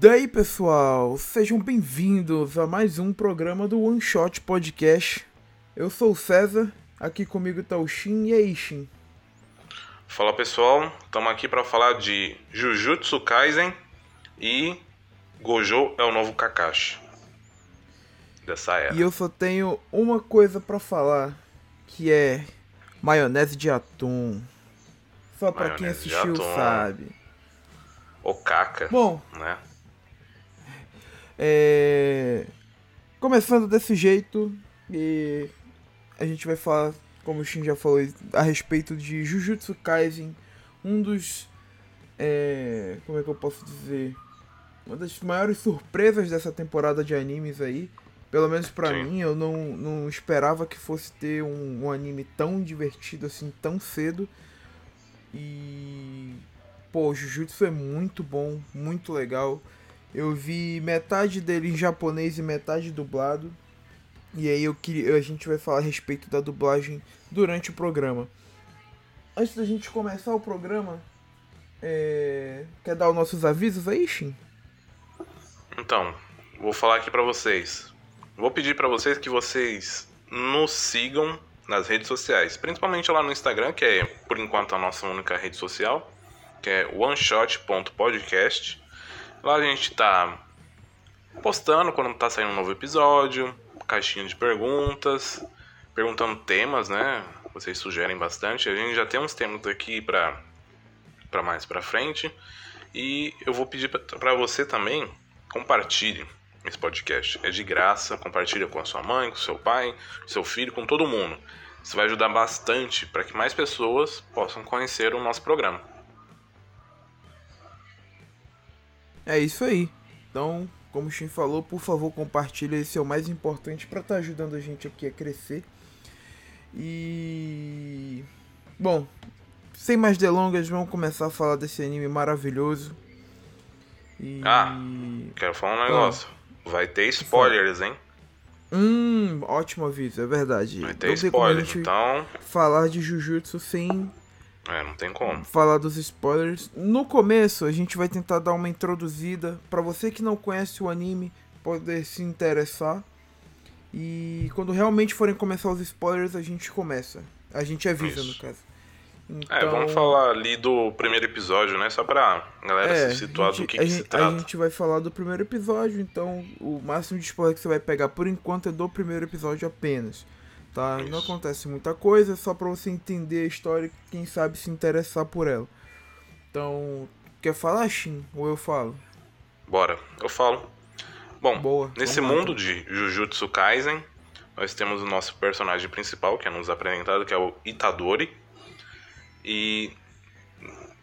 Daí pessoal, sejam bem-vindos a mais um programa do One Shot Podcast. Eu sou o César, aqui comigo tá o Shin e aí Shin. Fala pessoal, estamos aqui para falar de Jujutsu Kaisen e Gojo é o novo Kakashi dessa era. E eu só tenho uma coisa para falar, que é maionese de atum. Só para quem assistiu sabe. O caca. Bom, né? É... Começando desse jeito, e a gente vai falar, como o Shin já falou, a respeito de Jujutsu Kaisen, um dos. É... Como é que eu posso dizer? Uma das maiores surpresas dessa temporada de animes aí. Pelo menos pra Sim. mim, eu não, não esperava que fosse ter um, um anime tão divertido assim, tão cedo. E. Pô, Jujutsu é muito bom, muito legal. Eu vi metade dele em japonês e metade dublado. E aí eu queria, a gente vai falar a respeito da dublagem durante o programa. Antes da gente começar o programa, é... quer dar os nossos avisos aí, Shin? Então, vou falar aqui para vocês. Vou pedir para vocês que vocês nos sigam nas redes sociais, principalmente lá no Instagram, que é por enquanto a nossa única rede social, que é oneshot.podcast. Lá a gente tá postando quando tá saindo um novo episódio, caixinha de perguntas, perguntando temas, né? Vocês sugerem bastante. A gente já tem uns temas aqui para para mais para frente. E eu vou pedir para você também compartilhe esse podcast. É de graça, compartilha com a sua mãe, com seu pai, seu filho, com todo mundo. Isso vai ajudar bastante para que mais pessoas possam conhecer o nosso programa. É isso aí. Então, como o Shin falou, por favor, compartilhe, esse é o mais importante para estar tá ajudando a gente aqui a crescer. E bom, sem mais delongas, vamos começar a falar desse anime maravilhoso. E... Ah, quero falar um negócio. Ah. Vai ter spoilers, hein? Hum, ótimo aviso, é verdade. Vai ter spoilers, então. Falar de Jujutsu sem é, não tem como. Falar dos spoilers. No começo, a gente vai tentar dar uma introduzida para você que não conhece o anime poder se interessar. E quando realmente forem começar os spoilers, a gente começa. A gente avisa, Isso. no caso. Então... É, vamos então- falar ali do primeiro episódio, né? Só pra galera é, se situar gente, do que, que gente, se trata. A gente vai falar do primeiro episódio, então o máximo de spoiler que você vai pegar por enquanto é do primeiro episódio apenas tá? Isso. Não acontece muita coisa, é só para você entender a história e quem sabe se interessar por ela. Então, quer falar, Shin? Ou eu falo? Bora, eu falo. Bom, Boa, nesse mundo de Jujutsu Kaisen, nós temos o nosso personagem principal, que é nos apresentado, que é o Itadori. E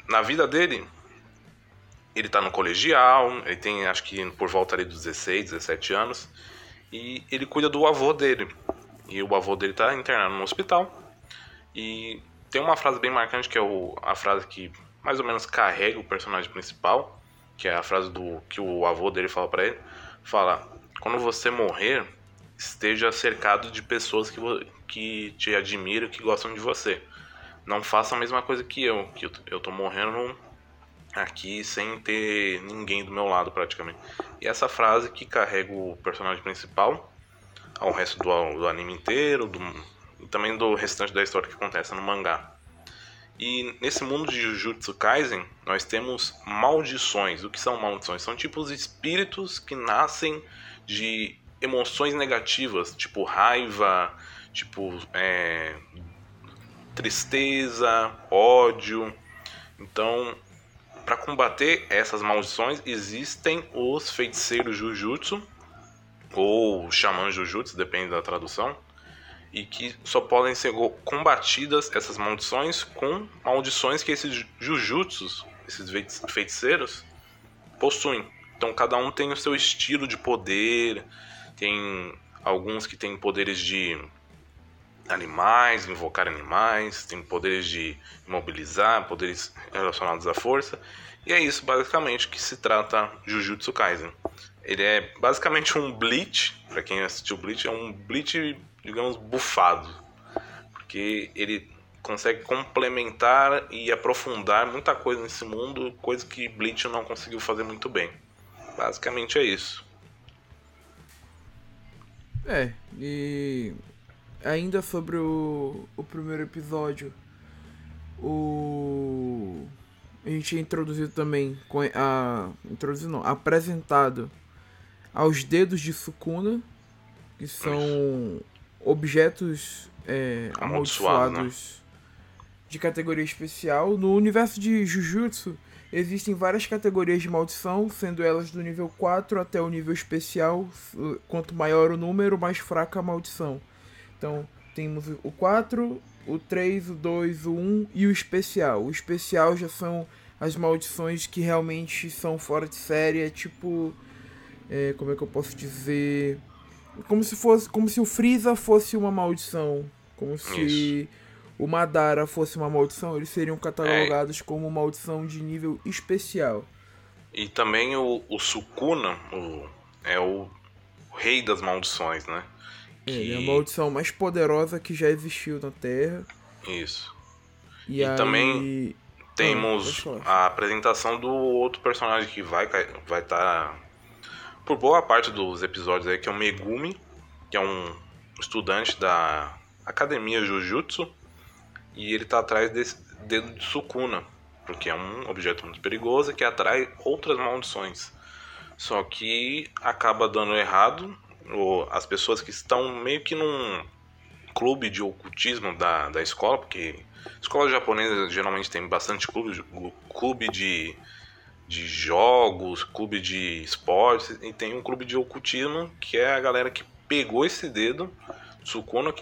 na vida dele, ele tá no colegial, ele tem acho que por volta ali dos 16, 17 anos, e ele cuida do avô dele, e o avô dele tá internado no hospital. E tem uma frase bem marcante que é o, a frase que mais ou menos carrega o personagem principal, que é a frase do que o avô dele fala para ele, fala: "Quando você morrer, esteja cercado de pessoas que, que te admiram, que gostam de você. Não faça a mesma coisa que eu, que eu, eu tô morrendo aqui sem ter ninguém do meu lado praticamente. E essa frase que carrega o personagem principal ao resto do, do anime inteiro do, e também do restante da história que acontece no mangá. E nesse mundo de Jujutsu Kaisen, nós temos maldições. O que são maldições? São tipos de espíritos que nascem de emoções negativas, tipo raiva, tipo é, tristeza, ódio. Então, para combater essas maldições, existem os feiticeiros Jujutsu, ou xamã jujutsu, depende da tradução, e que só podem ser combatidas essas maldições com maldições que esses jujutsus, esses feiticeiros, possuem. Então cada um tem o seu estilo de poder, tem alguns que têm poderes de animais, invocar animais, tem poderes de imobilizar, poderes relacionados à força. E é isso basicamente que se trata Jujutsu Kaisen. Ele é basicamente um Bleach, para quem assistiu Bleach, é um Bleach, digamos, bufado. Porque ele consegue complementar e aprofundar muita coisa nesse mundo, coisa que Bleach não conseguiu fazer muito bem. basicamente é isso. É, e ainda sobre o, o primeiro episódio, o a gente é introduzido também a introduzido não, apresentado aos dedos de Sukuna, que são objetos é, amaldiçoados né? de categoria especial. No universo de Jujutsu existem várias categorias de maldição, sendo elas do nível 4 até o nível especial. Quanto maior o número, mais fraca a maldição. Então temos o 4, o 3, o 2, o 1 e o especial. O especial já são as maldições que realmente são fora de série, é tipo. É, como é que eu posso dizer? Como se fosse. Como se o Freeza fosse uma maldição. Como se Isso. o Madara fosse uma maldição, eles seriam catalogados é. como maldição de nível especial. E também o, o Sukuna o, é o, o rei das maldições, né? Que... Ele é a maldição mais poderosa que já existiu na Terra. Isso. E, e aí... também temos a apresentação do outro personagem que vai vai estar tá por boa parte dos episódios aí, que é o Megumi, que é um estudante da Academia Jujutsu, e ele tá atrás desse dedo de Sukuna, porque é um objeto muito perigoso que atrai outras maldições. Só que acaba dando errado, ou as pessoas que estão meio que num clube de ocultismo da, da escola, porque escola japonesa geralmente tem bastante clube, clube de, de jogos, clube de esportes, e tem um clube de ocultismo, que é a galera que pegou esse dedo, Tsukuno,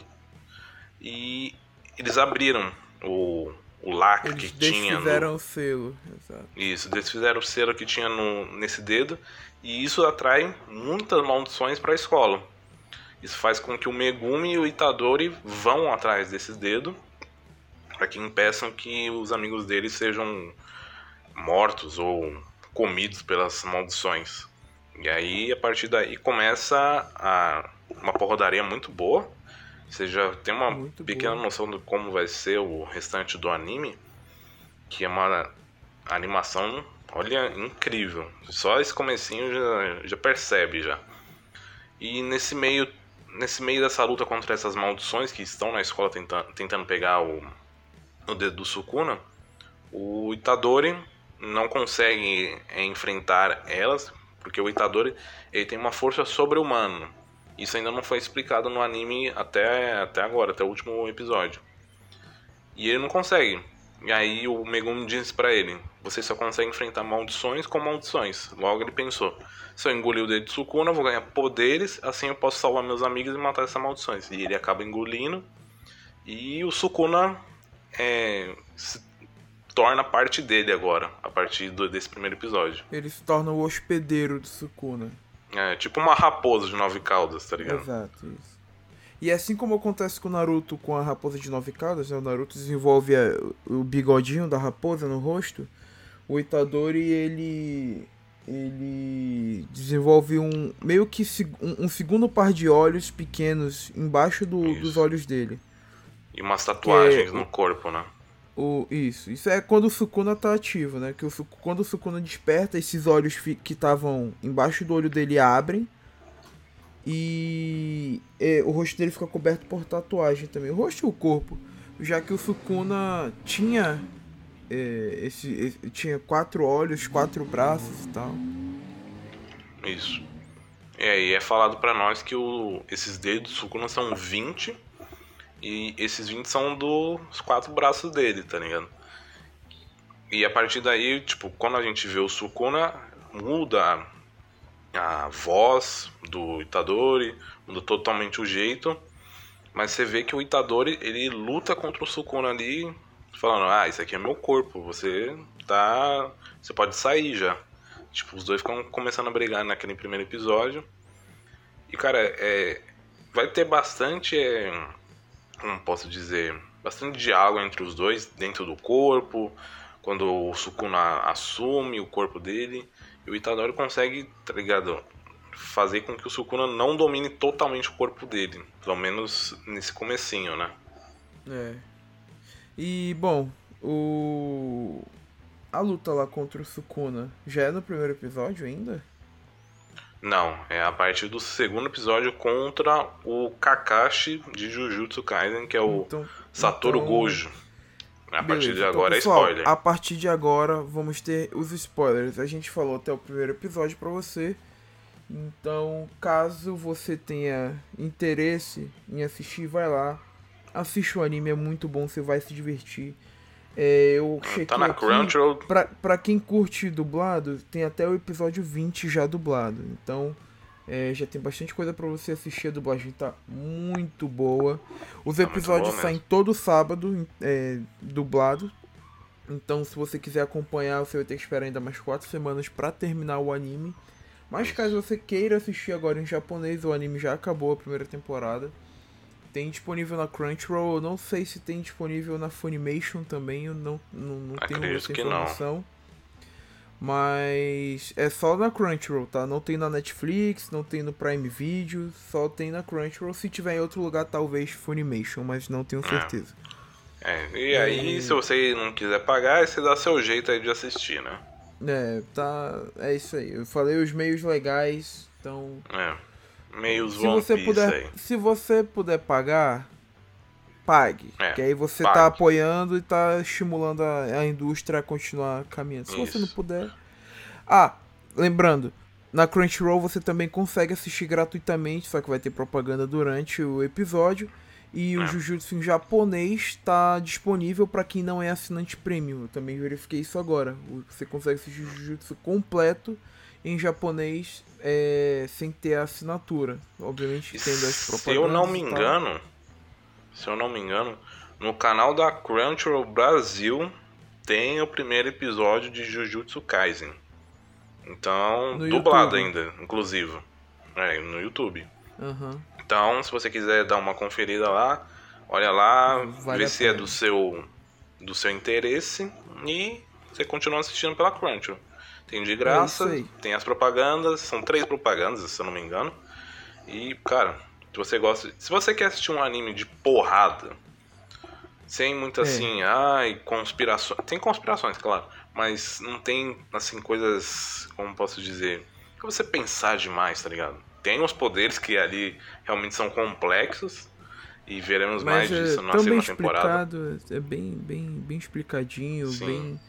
e eles abriram o, o lacre eles que tinha. Eles no... o selo, exato. Isso, desfizeram o selo que tinha no, nesse dedo, e isso atrai muitas maldições para a escola. Isso faz com que o Megumi e o Itadori vão atrás desses dedos para que impeçam que os amigos dele sejam mortos ou comidos pelas maldições. E aí, a partir daí, começa a, uma porradaria muito boa. Você já tem uma muito pequena boa. noção de como vai ser o restante do anime, que é uma animação, olha, incrível. Só esse comecinho já, já percebe já. E nesse meio nesse meio dessa luta contra essas maldições que estão na escola tenta, tentando pegar o, o dedo do Sukuna, o Itadori não consegue enfrentar elas, porque o Itadori ele tem uma força sobre-humana. Isso ainda não foi explicado no anime até, até agora, até o último episódio. E ele não consegue. E aí o Megumi diz para ele: Você só consegue enfrentar maldições com maldições. Logo ele pensou: Se eu engolir o dedo de Sukuna, eu vou ganhar poderes, assim eu posso salvar meus amigos e matar essas maldições. E ele acaba engolindo. E o Sukuna é, torna parte dele agora, a partir do, desse primeiro episódio. Ele se torna o hospedeiro do Sukuna. É, tipo uma raposa de nove caudas, tá ligado? Exato, isso. E assim como acontece com o Naruto com a raposa de nove caudas, né? o Naruto desenvolve a, o bigodinho da raposa no rosto, o Itadori ele ele desenvolve um meio que um, um segundo par de olhos pequenos embaixo do, dos olhos dele. E umas tatuagens é, no corpo, né? O, isso, isso é quando o Sukuna tá ativo, né? Que o, quando o Sukuna desperta, esses olhos que estavam embaixo do olho dele abrem e é, o rosto dele fica coberto por tatuagem também. O rosto e o corpo. Já que o Sukuna tinha. É, esse, esse, tinha quatro olhos, quatro braços e tal. Isso. É, e é falado para nós que o, esses dedos do Sukuna são 20. E esses 20 são dos quatro braços dele, tá ligado? E a partir daí, tipo, quando a gente vê o Sukuna, muda a voz do Itadori, muda totalmente o jeito. Mas você vê que o Itadori, ele luta contra o Sukuna ali, falando, ah, isso aqui é meu corpo, você tá... Você pode sair já. Tipo, os dois ficam começando a brigar naquele primeiro episódio. E, cara, é... Vai ter bastante... É... Como posso dizer? Bastante diálogo entre os dois, dentro do corpo, quando o Sukuna assume o corpo dele. E o Itadori consegue, tá ligado? Fazer com que o Sukuna não domine totalmente o corpo dele. Pelo menos nesse comecinho, né? É. E, bom, o... A luta lá contra o Sukuna já é no primeiro episódio ainda? Não, é a partir do segundo episódio contra o Kakashi de Jujutsu Kaisen, que é o então, Satoru então... Gojo. A Beleza, partir de então, agora então, pessoal, é spoiler. A partir de agora vamos ter os spoilers. A gente falou até o primeiro episódio para você. Então, caso você tenha interesse em assistir, vai lá. Assiste o anime, é muito bom, você vai se divertir. É, eu ah, chequei tá na Crunchyroll. Pra, pra quem curte dublado, tem até o episódio 20 já dublado. Então, é, já tem bastante coisa para você assistir. A dublagem tá muito boa. Os tá episódios saem todo sábado, é, dublado. Então, se você quiser acompanhar, você vai ter que esperar ainda mais 4 semanas para terminar o anime. Mas caso você queira assistir agora em japonês, o anime já acabou a primeira temporada. Tem disponível na Crunchyroll, eu não sei se tem disponível na Funimation também, eu não, não, não tenho essa informação. Mas é só na Crunchyroll, tá? Não tem na Netflix, não tem no Prime Video, só tem na Crunchyroll. Se tiver em outro lugar, talvez Funimation, mas não tenho é. certeza. É, é e aí, se você não quiser pagar, você dá seu jeito aí de assistir, né? É, tá. É isso aí. Eu falei os meios legais, então. É. Meios se você puder, aí. Se você puder pagar, pague. É, que aí você pague. tá apoiando e tá estimulando a, a indústria a continuar caminhando. Se isso. você não puder. Ah, lembrando, na Crunchyroll você também consegue assistir gratuitamente, só que vai ter propaganda durante o episódio. E o é. Jujutsu em japonês está disponível para quem não é assinante premium. Eu também verifiquei isso agora. Você consegue assistir o Jujutsu completo em japonês é, sem ter a assinatura. Obviamente tendo as propagandas. Se eu não me engano, se eu não me engano, no canal da Crunchyroll Brasil tem o primeiro episódio de Jujutsu Kaisen. Então, no dublado YouTube. ainda, inclusive. É, no YouTube. Uhum. Então, se você quiser dar uma conferida lá, olha lá, vale vê se é do seu do seu interesse e você continua assistindo pela Crunchyroll. Tem de graça, é tem as propagandas, são três propagandas, se eu não me engano. E, cara, se você gosta, se você quer assistir um anime de porrada, sem muito é. assim, ai, conspirações, tem conspirações, claro, mas não tem assim coisas, como posso dizer, que você pensar demais, tá ligado? tem os poderes que ali realmente são complexos e veremos Mas mais é disso na segunda temporada. É bem, bem, bem explicadinho, Sim. bem.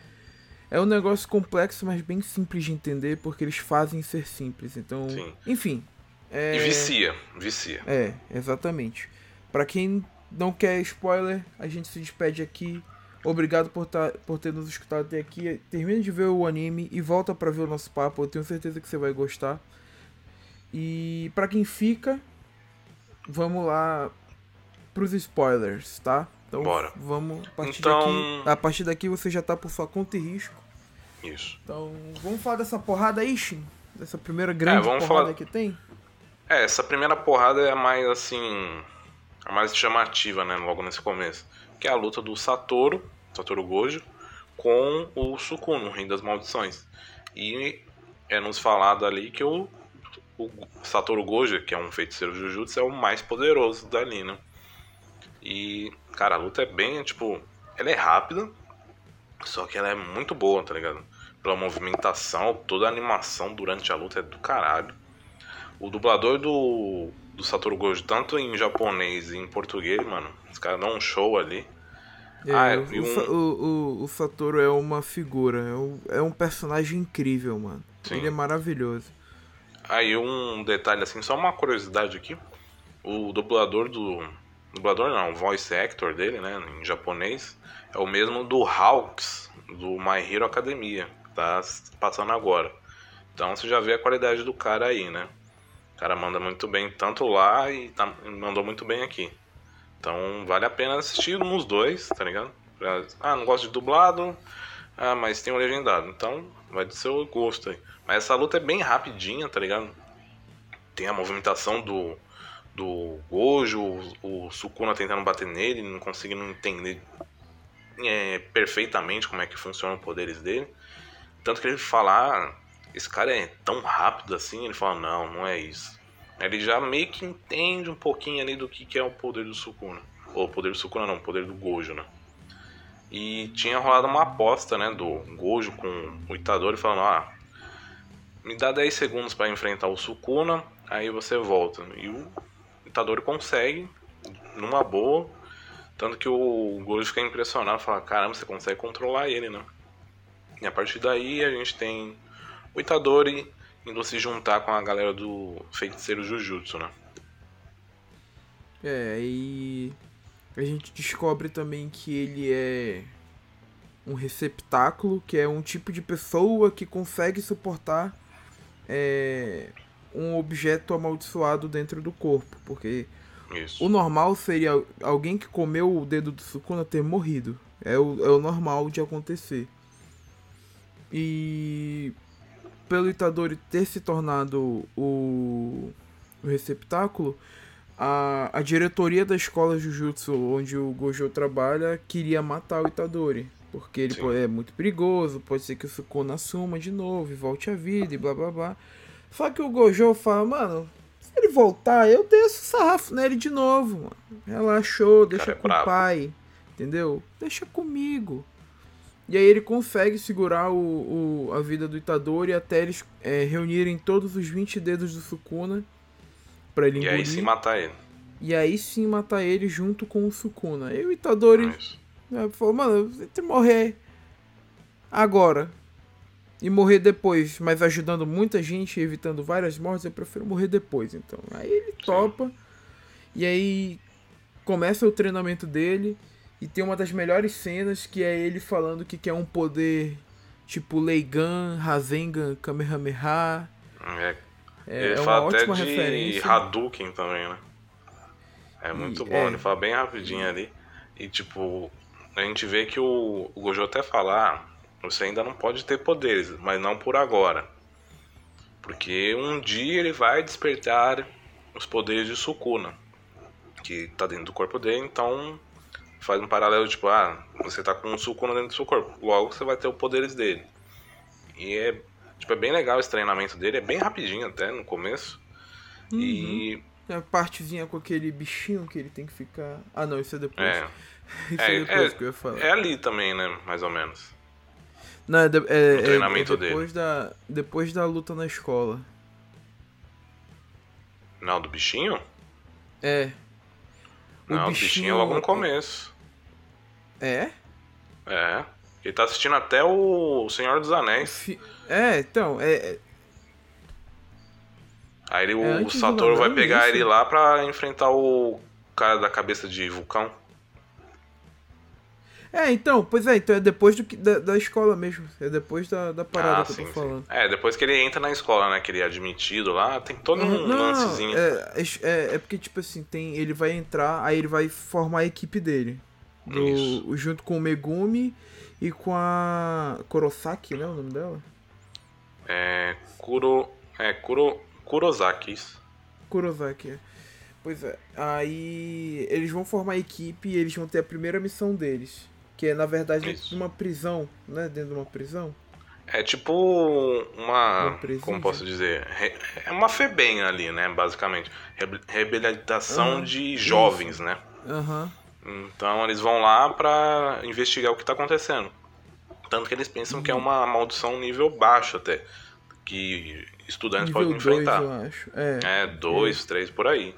É um negócio complexo, mas bem simples de entender, porque eles fazem ser simples. Então, Sim. enfim. É... E vicia, vicia. É, exatamente. Para quem não quer spoiler, a gente se despede aqui. Obrigado por, tá, por ter nos escutado até aqui. Termine de ver o anime e volta para ver o nosso papo. Eu tenho certeza que você vai gostar. E para quem fica, vamos lá pros spoilers, tá? Então Bora. vamos a partir então... daqui. A partir daqui você já tá por sua conta e risco. Isso. Então, vamos falar dessa porrada aí, Shin? Dessa primeira grande é, porrada falar... que tem? É, essa primeira porrada é a mais assim. a mais chamativa, né? Logo nesse começo. Que é a luta do Satoru, Satoru Gojo, com o Sukuno, o Rei das Maldições. E é nos falado ali que o o Satoru Gojo, que é um feiticeiro Jujutsu, é o mais poderoso dali, né? E, cara, a luta é bem, tipo, ela é rápida, só que ela é muito boa, tá ligado? Pela movimentação, toda a animação durante a luta é do caralho. O dublador do, do Satoru Gojo, tanto em japonês e em português, mano, os caras dão um show ali. É, ah, o, um... o, o, o, Satoru é uma figura, é um, é um personagem incrível, mano. Sim. Ele é maravilhoso. Aí um detalhe assim, só uma curiosidade aqui. O dublador do. Dublador não, o voice actor dele, né? Em japonês, é o mesmo do Hawks, do My Hero Academia. Tá passando agora. Então você já vê a qualidade do cara aí, né? O cara manda muito bem tanto lá e tá, mandou muito bem aqui. Então vale a pena assistir nos dois, tá ligado? Ah, não gosto de dublado. Ah, mas tem um legendado. Então vai do seu gosto aí. Mas essa luta é bem rapidinha, tá ligado? Tem a movimentação do, do Gojo, o, o Sukuna tentando bater nele, não conseguindo entender é, perfeitamente como é que funcionam os poderes dele. Tanto que ele fala, ah, esse cara é tão rápido assim, ele fala, não, não é isso. Ele já meio que entende um pouquinho ali do que, que é o poder do Sukuna. Ou o poder do Sukuna não, o poder do Gojo, né? E tinha rolado uma aposta, né, do Gojo com o Itadori falando, ah, me dá 10 segundos para enfrentar o Sukuna, aí você volta. E o Itadori consegue, numa boa. Tanto que o Gojo fica impressionado, fala, caramba, você consegue controlar ele, né? E a partir daí a gente tem o Itadori indo se juntar com a galera do feiticeiro Jujutsu, né? É, e a gente descobre também que ele é um receptáculo, que é um tipo de pessoa que consegue suportar é, um objeto amaldiçoado dentro do corpo, porque Isso. o normal seria alguém que comeu o dedo do Sukuna ter morrido. É o, é o normal de acontecer. E pelo Itadori ter se tornado o, o receptáculo, a, a diretoria da escola Jujutsu, onde o Gojo trabalha, queria matar o Itadori. Porque ele pode, é muito perigoso, pode ser que o Sukuna assuma de novo e volte à vida e blá blá blá. Só que o Gojo fala, mano, se ele voltar, eu desço sarrafo nele de novo, mano. Relaxou, deixa é com o pai. Entendeu? Deixa comigo. E aí ele consegue segurar o, o, a vida do Itadori até eles é, reunirem todos os 20 dedos do Sukuna pra ele engolir. E aí sim matar ele. E aí sim matar ele junto com o Sukuna. E o Itadori né, falou, mano, se morrer agora e morrer depois, mas ajudando muita gente, evitando várias mortes, eu prefiro morrer depois. Então, aí ele topa. E aí começa o treinamento dele. E tem uma das melhores cenas que é ele falando que quer um poder tipo Leigan, Rasengan, Kamehameha. É, é, ele é fala até de referência. Hadouken também, né? É muito e, bom, é. ele fala bem rapidinho ali. E tipo, a gente vê que o, o Gojo até fala, ah, você ainda não pode ter poderes, mas não por agora. Porque um dia ele vai despertar os poderes de Sukuna, que tá dentro do corpo dele, então faz um paralelo, tipo, ah, você tá com um Sukuna dentro do seu corpo, logo você vai ter os poderes dele. E é, tipo, é bem legal esse treinamento dele, é bem rapidinho até no começo. Uhum. E. Tem a partezinha com aquele bichinho que ele tem que ficar. Ah, não, isso é depois. É. isso é, é depois é, que eu ia falar. É ali também, né? Mais ou menos. Não, é, de, é, o treinamento é depois dele. Da, depois da luta na escola. Não, do bichinho? É. O não, bichinho... o bichinho é logo no começo. É? É. Ele tá assistindo até o Senhor dos Anéis. É, então, é. é Aí ele, é o Satoru vai pegar isso. ele lá pra enfrentar o cara da cabeça de vulcão. É, então, pois é, então é depois do, da, da escola mesmo. É depois da, da parada ah, que sim, eu tô falando. Sim. É, depois que ele entra na escola, né? Que ele é admitido lá, tem todo um não, lancezinho. É, é, é, porque, tipo assim, tem, ele vai entrar, aí ele vai formar a equipe dele. Do, junto com o Megumi e com a Kurosaki, né? O nome dela? É. Kuro. É, Kuro. Kurosaki. Kurosaki, é. Pois é. Aí eles vão formar a equipe e eles vão ter a primeira missão deles. Que é, na verdade, dentro de uma prisão, né? Dentro de uma prisão. É tipo uma. uma como posso dizer? É uma FEBEM ali, né? Basicamente. Reabilitação uhum. de jovens, né? Uhum. Então eles vão lá para investigar o que está acontecendo. Tanto que eles pensam uhum. que é uma maldição nível baixo até. Que estudantes nível podem enfrentar. Dois, eu acho. É, é dois, é. três por aí.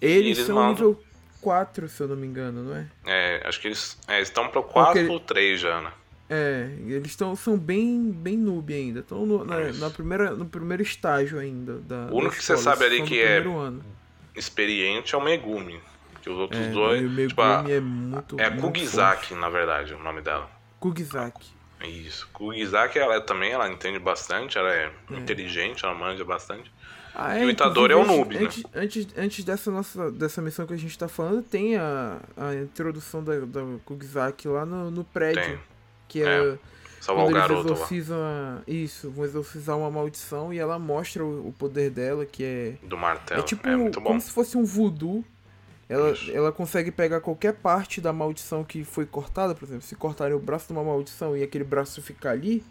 Eles, eles são mandam... nível 4, se eu não me engano, não é? É, acho que eles é, estão pro 4 ou 3 já, né? É, eles estão são bem bem noob ainda. Estão no, na, na, primeira, no primeiro estágio ainda. Da, o único que você sabe ali que é ano. experiente é o Megumi. Que os outros é, dois. Tipo, a, é muito. É Kugizaki, na verdade, o nome dela. Kugizaki. Isso. Kugizaki, ela também ela entende bastante, ela é, é. inteligente, ela manja bastante. Ah, é, e o Itadori é o noob, antes, né? Antes, antes dessa, nossa, dessa missão que a gente tá falando, tem a, a introdução da, da Kugizaki lá no, no prédio. Tem. Que é. é Salvar quando o garoto eles exorcizam lá. Isso, vão exorcizar uma maldição e ela mostra o, o poder dela, que é. Do martelo. É tipo é como se fosse um voodoo ela, ela consegue pegar qualquer parte da maldição que foi cortada, por exemplo, se cortarem o braço de uma maldição e aquele braço ficar ali,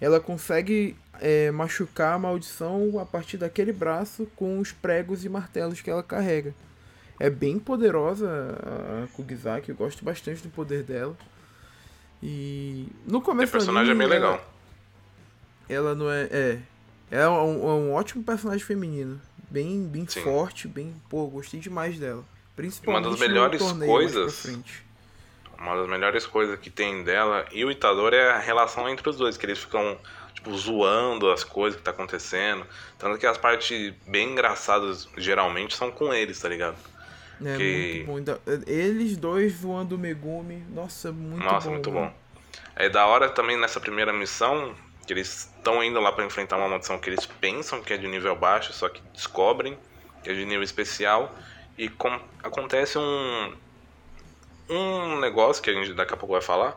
ela consegue é, machucar a maldição a partir daquele braço com os pregos e martelos que ela carrega. É bem poderosa a Kugizaki, eu gosto bastante do poder dela. E no começo. O personagem é bem legal. Ela não é. É. É um, é um ótimo personagem feminino. Bem, bem forte, bem. Pô, gostei demais dela. Principalmente uma das melhores coisas. Uma das melhores coisas que tem dela e o Itadori é a relação entre os dois, que eles ficam tipo, zoando as coisas que tá acontecendo. Tanto que as partes bem engraçadas geralmente são com eles, tá ligado? É, que... muito bom. Eles dois zoando o Megumi, nossa, muito nossa, bom. Nossa, muito bom. É da hora também nessa primeira missão, que eles estão indo lá para enfrentar uma maldição que eles pensam que é de nível baixo, só que descobrem que é de nível especial. E com... acontece um, um negócio que a gente daqui a pouco vai falar.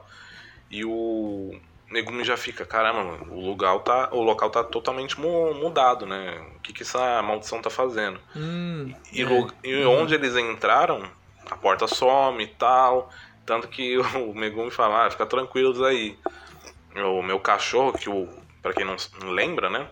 E o Megumi já fica, caramba, mano, o local tá, o local tá totalmente mudado, né? O que, que essa maldição tá fazendo? Hum, e, é. e onde eles entraram, a porta some e tal. Tanto que o Megumi fala, ah, fica tranquilos aí. O meu cachorro, que o, pra quem não lembra, né?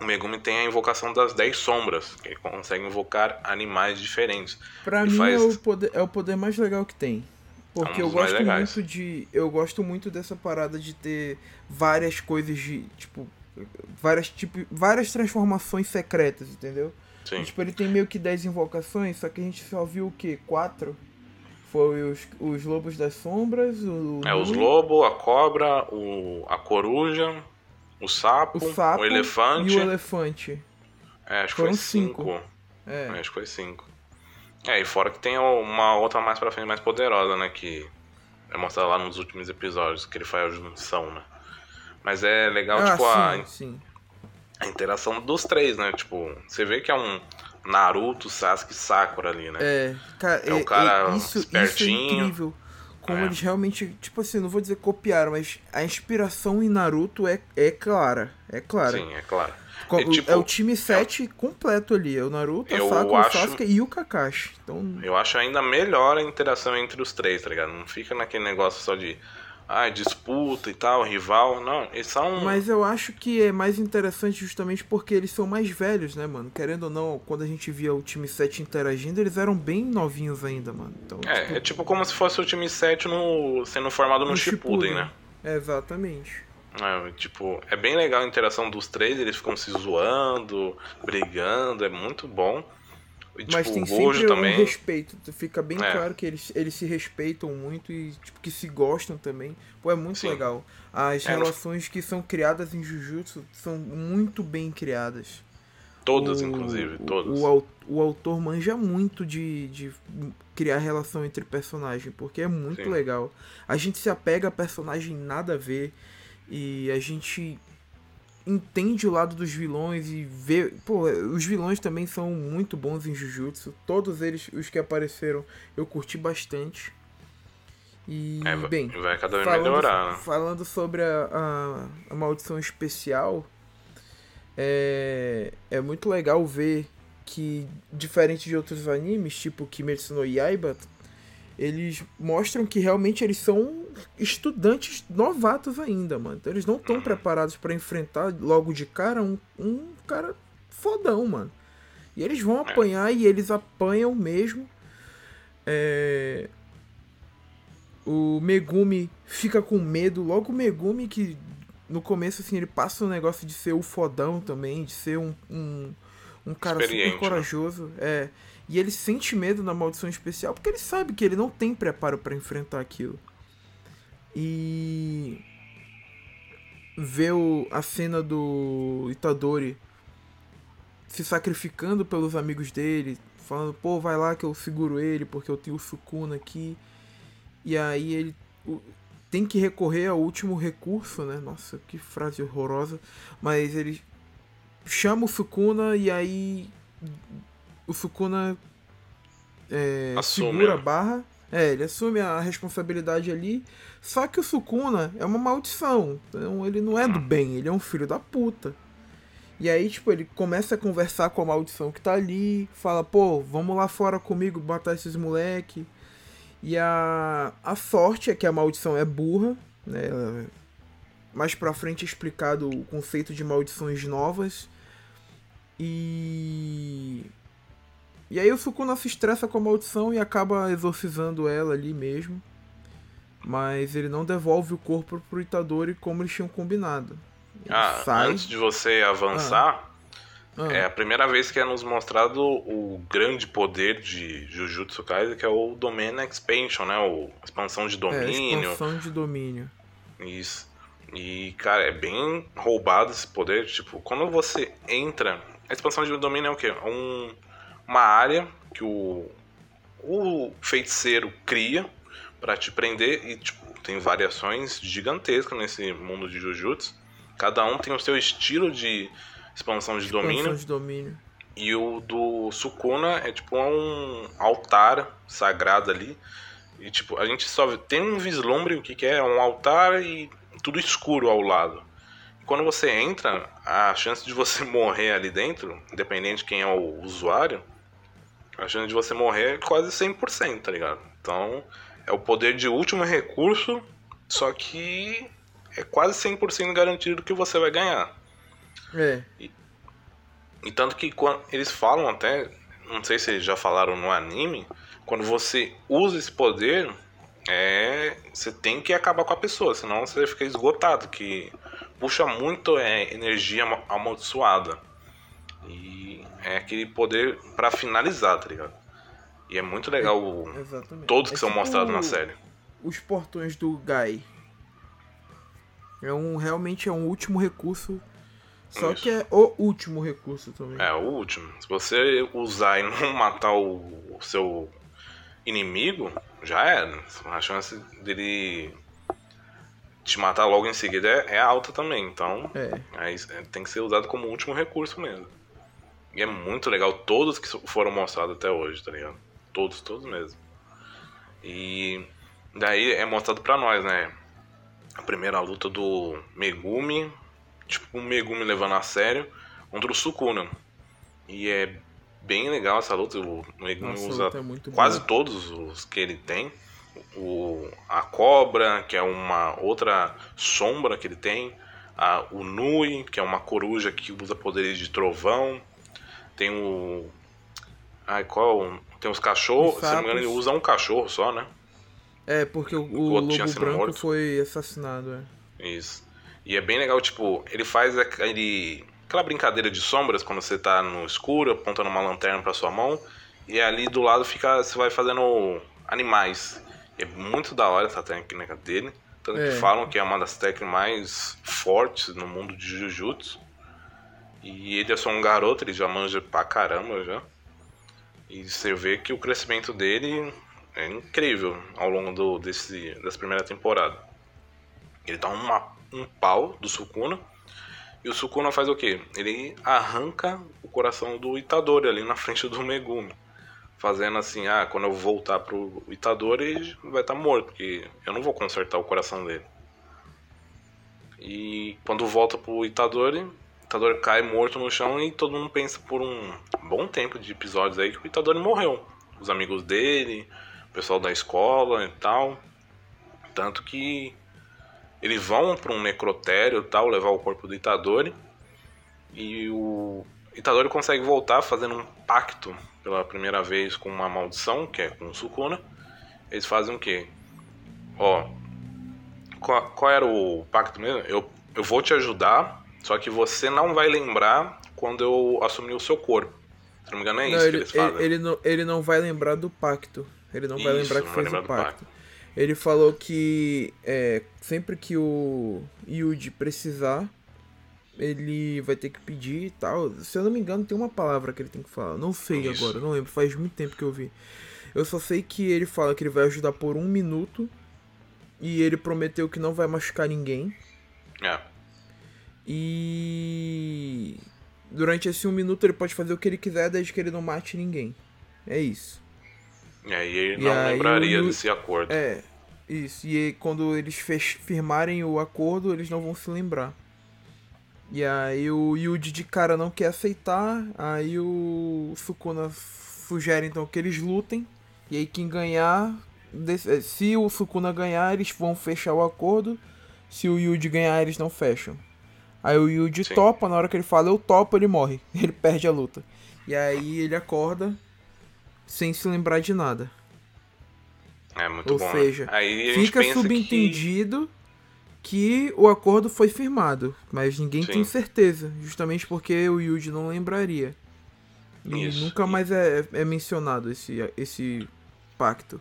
O Megumi tem a invocação das 10 sombras, que ele consegue invocar animais diferentes. Pra mim faz... é, o poder, é o poder mais legal que tem. Porque é um eu gosto muito de. Eu gosto muito dessa parada de ter várias coisas de. Tipo. Várias, tipo, várias transformações secretas, entendeu? Sim. Tipo, ele tem meio que 10 invocações, só que a gente só viu o quê? Quatro? Foi os, os lobos das sombras, o. É, os lobos, a cobra, o, a coruja, o sapo, o, sapo o elefante. E o elefante. É, acho que foi cinco. cinco. É. é. Acho que foi cinco. É, e fora que tem uma outra mais pra frente mais poderosa, né? Que é mostrada lá nos últimos episódios, que ele faz a junção, né? Mas é legal, ah, tipo, sim, a, sim. a interação dos três, né? Tipo, você vê que é um Naruto, Sasuke e Sakura ali, né? É, cara, é, um cara é, isso, espertinho. Isso é incrível como é. eles realmente, tipo assim, não vou dizer copiaram, mas a inspiração em Naruto é, é clara. É clara. Sim, é claro. É, tipo, é o time 7 é... completo ali. É o Naruto, a Sakura, acho... o Sasuke e o Kakashi. Então... Eu acho ainda melhor a interação entre os três, tá ligado? Não fica naquele negócio só de ah, disputa e tal, rival. Não, eles são. Mas eu acho que é mais interessante justamente porque eles são mais velhos, né, mano? Querendo ou não, quando a gente via o time 7 interagindo, eles eram bem novinhos ainda, mano. Então, é, tipo... é tipo como se fosse o time 7 no... sendo formado no, no Shippuden, né? É, exatamente. É, tipo, é bem legal a interação dos três, eles ficam se zoando, brigando, é muito bom. E, tipo, Mas tem sempre também... um respeito. Fica bem é. claro que eles, eles se respeitam muito e tipo, que se gostam também. Pô, é muito Sim. legal. As é, relações que são criadas em Jujutsu são muito bem criadas. Todas, o, inclusive, todas. O, o, o, autor manja muito de, de criar relação entre personagens, porque é muito Sim. legal. A gente se apega a personagem nada a ver e a gente entende o lado dos vilões e vê. Pô, os vilões também são muito bons em Jujutsu. Todos eles, os que apareceram, eu curti bastante. E, é, bem. Vai cada vez falando, melhorar. Né? Falando sobre a, a, a, maldição especial, é, é muito legal ver que, diferente de outros animes, tipo Kimetsu no Yaiba, eles mostram que realmente eles são estudantes novatos ainda, mano. Então eles não estão preparados para enfrentar logo de cara um, um cara fodão, mano. E eles vão apanhar e eles apanham mesmo. É... O Megumi fica com medo. Logo o Megumi que no começo assim ele passa o um negócio de ser o fodão também, de ser um, um, um cara super né? corajoso. É. E ele sente medo na maldição especial porque ele sabe que ele não tem preparo para enfrentar aquilo. E ver a cena do Itadori se sacrificando pelos amigos dele, falando, pô, vai lá que eu seguro ele porque eu tenho o Sukuna aqui. E aí ele tem que recorrer ao último recurso, né? Nossa, que frase horrorosa. Mas ele chama o Sukuna e aí o Sukuna é, segura a barra. É, ele assume a responsabilidade ali. Só que o Sukuna é uma maldição. Então ele não é do bem, ele é um filho da puta. E aí, tipo, ele começa a conversar com a maldição que tá ali, fala, pô, vamos lá fora comigo matar esses moleque. E a, a sorte é que a maldição é burra, né? Mais pra frente é explicado o conceito de maldições novas. E e aí o Sukuna se estressa com a maldição e acaba exorcizando ela ali mesmo. Mas ele não devolve o corpo pro Itadori como eles tinham combinado. Ah, sai. antes de você avançar, ah. Ah. é a primeira vez que é nos mostrado o grande poder de Jujutsu Kaisen, que é o Domain Expansion, né? O expansão de domínio. É, expansão de domínio. Isso. E, cara, é bem roubado esse poder. Tipo, quando você entra. A expansão de domínio é o quê? Um, uma área que o, o feiticeiro cria para te prender e, tipo, tem variações gigantescas nesse mundo de Jujutsu. Cada um tem o seu estilo de expansão de expansão domínio. De domínio. E o do Sukuna é tipo um altar sagrado ali. E tipo, a gente só tem um vislumbre o que, que é um altar e tudo escuro ao lado. E quando você entra, a chance de você morrer ali dentro, independente de quem é o usuário, a chance de você morrer é quase 100%, tá ligado? Então, é o poder de último recurso, só que é quase 100% garantido que você vai ganhar. É. E, e, tanto que quando eles falam até, não sei se eles já falaram no anime, quando você usa esse poder, é, você tem que acabar com a pessoa, senão você fica esgotado, que puxa muito é, energia amaldiçoada. E é aquele poder para finalizar, tá ligado? E é muito legal é, todos que é são tipo mostrados na série. Os portões do Gai. É um realmente é um último recurso. Só Isso. que é o último recurso também. É o último. Se você usar e não matar o, o seu inimigo, já era. A chance dele te matar logo em seguida é, é alta também. Então, é. Aí, tem que ser usado como último recurso mesmo. E é muito legal todos que foram mostrados até hoje, tá ligado? Todos, todos mesmo. E daí é mostrado pra nós, né? A primeira luta do Megumi, tipo, o Megumi levando a sério, contra o Sukuna. E é bem legal essa luta. O Megumi Nossa, usa é quase boa. todos os que ele tem. O, a cobra, que é uma outra sombra que ele tem. A, o Nui, que é uma coruja que usa poderes de trovão. Tem o. Ai, qual? Tem os cachorros, se não me engano, ele usa um cachorro só, né? É, porque o, o, o lobo branco morto. foi assassinado, é. Isso. E é bem legal, tipo, ele faz aquele, aquela brincadeira de sombras quando você tá no escuro, apontando uma lanterna pra sua mão, e ali do lado fica, você vai fazendo animais. E é muito da hora essa técnica dele. Tanto é. que falam que é uma das técnicas mais fortes no mundo de Jujutsu. E ele é só um garoto, ele já manja pra caramba já. E você vê que o crescimento dele é incrível ao longo do, desse, dessa primeira temporada. Ele dá uma, um pau do Sukuna. E o Sukuna faz o quê? Ele arranca o coração do Itadori ali na frente do Megumi. Fazendo assim, ah, quando eu voltar pro Itadori vai estar tá morto, porque eu não vou consertar o coração dele. E quando volta pro Itadori, Itadori cai morto no chão e todo mundo pensa por um bom tempo de episódios aí que o Itadori morreu. Os amigos dele, o pessoal da escola e tal. Tanto que eles vão para um necrotério e tal, levar o corpo do Itadori. E o Itadori consegue voltar fazendo um pacto pela primeira vez com uma maldição, que é com o Sukuna. Eles fazem o quê? Ó, qual, qual era o pacto mesmo? Eu, eu vou te ajudar só que você não vai lembrar quando eu assumir o seu corpo. Se não me engano, é não, isso ele, que eles fazem. Ele, ele, não, ele não vai lembrar do pacto. Ele não isso, vai lembrar que fez o pacto. pacto. Ele falou que é, sempre que o Yuji precisar, ele vai ter que pedir e tal. Se eu não me engano, tem uma palavra que ele tem que falar. Não sei isso. agora, não lembro. Faz muito tempo que eu vi. Eu só sei que ele fala que ele vai ajudar por um minuto. E ele prometeu que não vai machucar ninguém. É. E durante esse um minuto ele pode fazer o que ele quiser desde que ele não mate ninguém. É isso. É, e ele e não lembraria o... desse acordo. É, isso. E quando eles fech... firmarem o acordo, eles não vão se lembrar. E aí o Yuji de cara não quer aceitar. Aí o Sukuna sugere então que eles lutem. E aí quem ganhar. Se o Sukuna ganhar, eles vão fechar o acordo. Se o Yuji ganhar, eles não fecham. Aí o Yuji Sim. topa, na hora que ele fala eu topo, ele morre. Ele perde a luta. E aí ele acorda sem se lembrar de nada. É muito Ou bom. Ou né? seja, né? fica subentendido que o acordo foi firmado, mas ninguém Sim. tem certeza, justamente porque o Yuji não lembraria. E Isso. nunca mais é, é mencionado esse, esse pacto.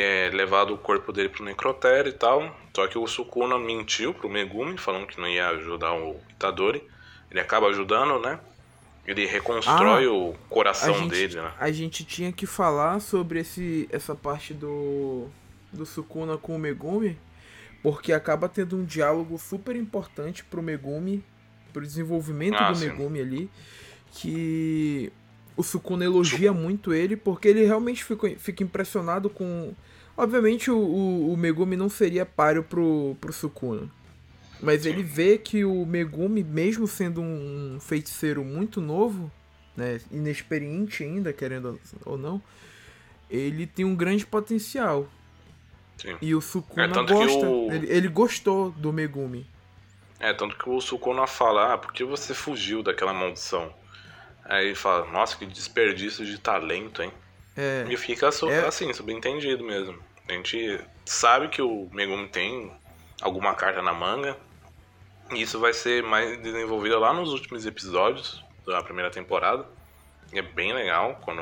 É levado o corpo dele pro necrotério e tal. Só que o Sukuna mentiu pro Megumi, falando que não ia ajudar o Itadori. Ele acaba ajudando, né? Ele reconstrói ah, o coração gente, dele, né? A gente tinha que falar sobre esse, essa parte do, do Sukuna com o Megumi, porque acaba tendo um diálogo super importante pro Megumi, pro desenvolvimento ah, do sim. Megumi ali, que o Sukuna elogia muito ele, porque ele realmente fica, fica impressionado com... Obviamente o, o, o Megumi não seria páreo pro, pro Sukuna. Mas ele vê que o Megumi, mesmo sendo um feiticeiro muito novo, né, inexperiente ainda, querendo ou não, ele tem um grande potencial. Sim. E o Sukuna é, gosta. O... Ele, ele, gostou do Megumi. É, tanto que o Sukuna fala, ah, por que você fugiu daquela maldição? Aí fala, nossa, que desperdício de talento, hein? É, e fica é... assim, subentendido mesmo. A gente sabe que o Megumi tem alguma carta na manga, isso vai ser mais desenvolvido lá nos últimos episódios da primeira temporada. E é bem legal quando.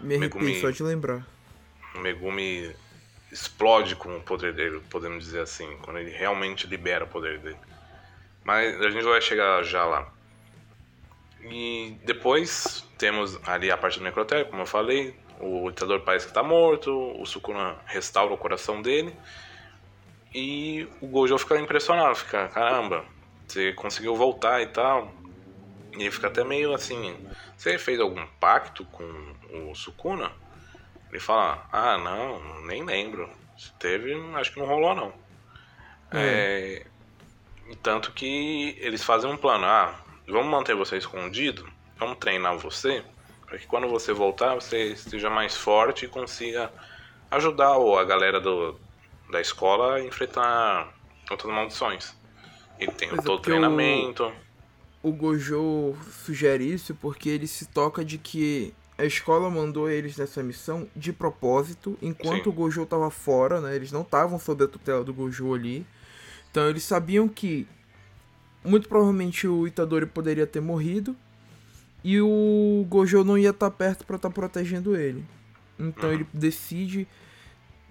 Me Megumi, só de lembrar. O Megumi explode com o poder dele, podemos dizer assim, quando ele realmente libera o poder dele. Mas a gente vai chegar já lá. E depois temos ali a parte do necrotério, como eu falei. O ditador parece que está morto, o Sukuna restaura o coração dele. E o Gojo fica impressionado, fica, caramba, você conseguiu voltar e tal. E ele fica até meio assim, você fez algum pacto com o Sukuna? Ele fala, ah não, nem lembro. Se teve, acho que não rolou não. É. É, tanto que eles fazem um plano, ah, vamos manter você escondido, vamos treinar você, para que quando você voltar você esteja mais forte e consiga ajudar a galera do, da escola a enfrentar outras maldições. Ele tem Mas todo o treinamento. O, o Gojo sugere isso porque ele se toca de que a escola mandou eles nessa missão de propósito, enquanto Sim. o Gojo estava fora, né? Eles não estavam sob a tutela do Gojo ali. Então eles sabiam que muito provavelmente o Itadori poderia ter morrido e o Gojo não ia estar tá perto para estar tá protegendo ele. Então ele decide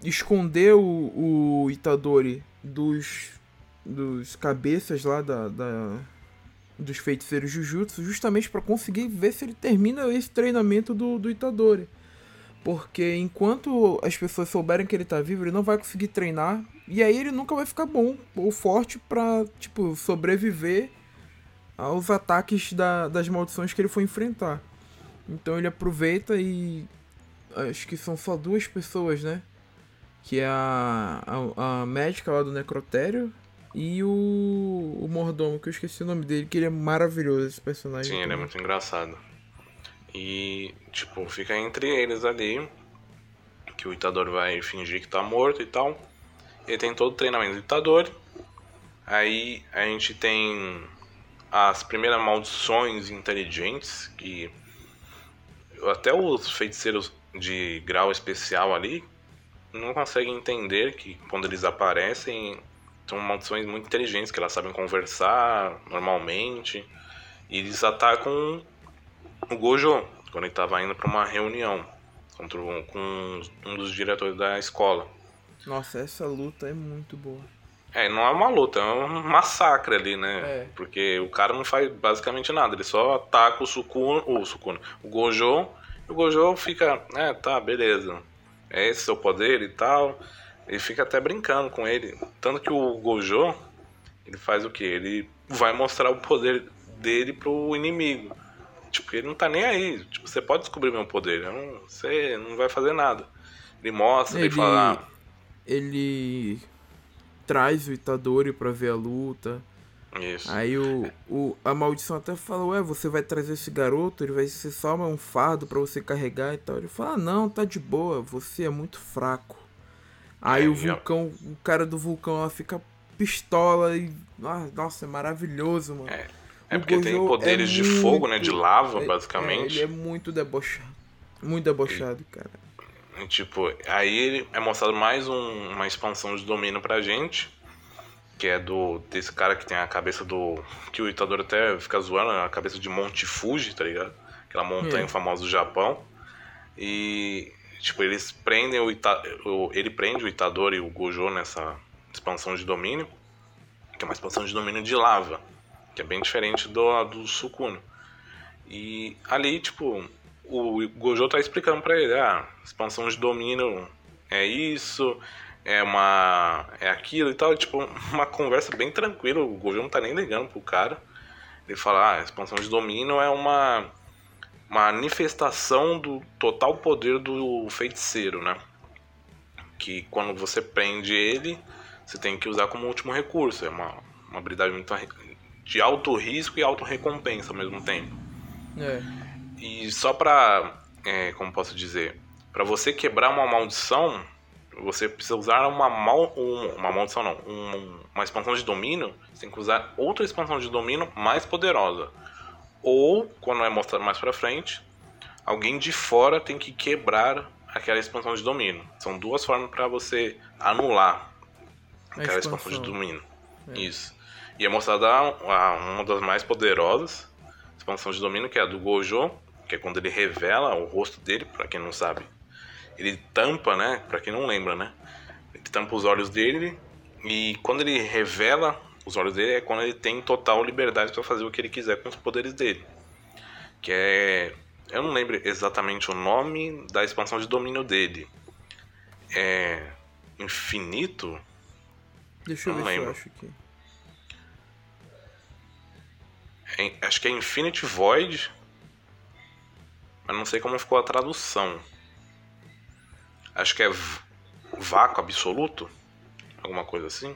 esconder o, o Itadori dos, dos cabeças lá da, da dos feiticeiros Jujutsu, justamente para conseguir ver se ele termina esse treinamento do, do Itadori. Porque enquanto as pessoas souberem que ele tá vivo, ele não vai conseguir treinar. E aí ele nunca vai ficar bom ou forte pra, tipo, sobreviver aos ataques da, das maldições que ele foi enfrentar. Então ele aproveita e. Acho que são só duas pessoas, né? que é a, a, a médica lá do necrotério e o, o mordomo, que eu esqueci o nome dele, que ele é maravilhoso esse personagem. Sim, também. ele é muito engraçado. E, tipo, fica entre eles ali, que o Itadori vai fingir que tá morto e tal. Ele tem todo o treinamento do Itadori. Aí a gente tem as primeiras maldições inteligentes, que até os feiticeiros de grau especial ali, não conseguem entender que quando eles aparecem são maldições muito inteligentes, que elas sabem conversar normalmente. E eles atacam o Gojo quando ele estava indo para uma reunião contra um, com um dos diretores da escola. Nossa, essa luta é muito boa. É, não é uma luta, é um massacre ali, né? É. Porque o cara não faz basicamente nada, ele só ataca o Sukuna, o Sukuna, o Gojo, e o Gojo fica, é, tá, beleza é esse seu poder e tal. Ele fica até brincando com ele. Tanto que o Gojo, ele faz o que? Ele vai mostrar o poder dele pro inimigo. Tipo, ele não tá nem aí. Tipo, você pode descobrir meu poder. Não, você não vai fazer nada. Ele mostra, ele, ele fala. Ah, ele traz o Itadori pra ver a luta. Isso. Aí o, o, a maldição até fala, ué, você vai trazer esse garoto, ele vai ser só um fardo para você carregar e tal. Ele fala, ah, não, tá de boa, você é muito fraco. Aí é, o vulcão, eu... o cara do vulcão ela fica pistola e. Ah, nossa, é maravilhoso, mano. É, é porque Gojo tem poderes é de muito, fogo, né? De lava, é, basicamente. É, ele é muito debochado. Muito debochado, e, cara. E, tipo, aí é mostrado mais um, uma expansão de domínio pra gente que é do desse cara que tem a cabeça do que o Itadori até fica zoando, a cabeça de Monte Fuji, tá ligado? Aquela montanha é. famosa do Japão. E tipo, eles prendem o, Ita, ele prende o Itadori e o Gojo nessa expansão de domínio, que é uma expansão de domínio de lava, que é bem diferente do do Sukuna. E ali, tipo, o Gojo tá explicando para ele, ah, expansão de domínio é isso, é uma. é aquilo e tal. tipo, uma conversa bem tranquila. O Gojo não tá nem ligando pro cara. Ele fala, ah, expansão de domínio é uma manifestação do total poder do feiticeiro, né? Que quando você prende ele, você tem que usar como último recurso. É uma, uma habilidade muito de alto risco e alto recompensa ao mesmo tempo. É. E só pra, é, como posso dizer, para você quebrar uma maldição, você precisa usar uma, mal, uma maldição, não, um, uma expansão de domínio, você tem que usar outra expansão de domínio mais poderosa. Ou, quando é mostrado mais pra frente, alguém de fora tem que quebrar aquela expansão de domínio. São duas formas para você anular aquela expansão, expansão de domínio. É. Isso. E é mostrada uma das mais poderosas expansão de domínio, que é a do Gojo, que é quando ele revela o rosto dele, para quem não sabe ele tampa, né? Para quem não lembra, né? Ele tampa os olhos dele e quando ele revela os olhos dele é quando ele tem total liberdade para fazer o que ele quiser com os poderes dele. Que é, eu não lembro exatamente o nome da expansão de domínio dele. É infinito? Deixa eu não ver lembro. se eu acho aqui. Acho que é Infinity Void. Mas não sei como ficou a tradução. Acho que é vácuo absoluto. Alguma coisa assim.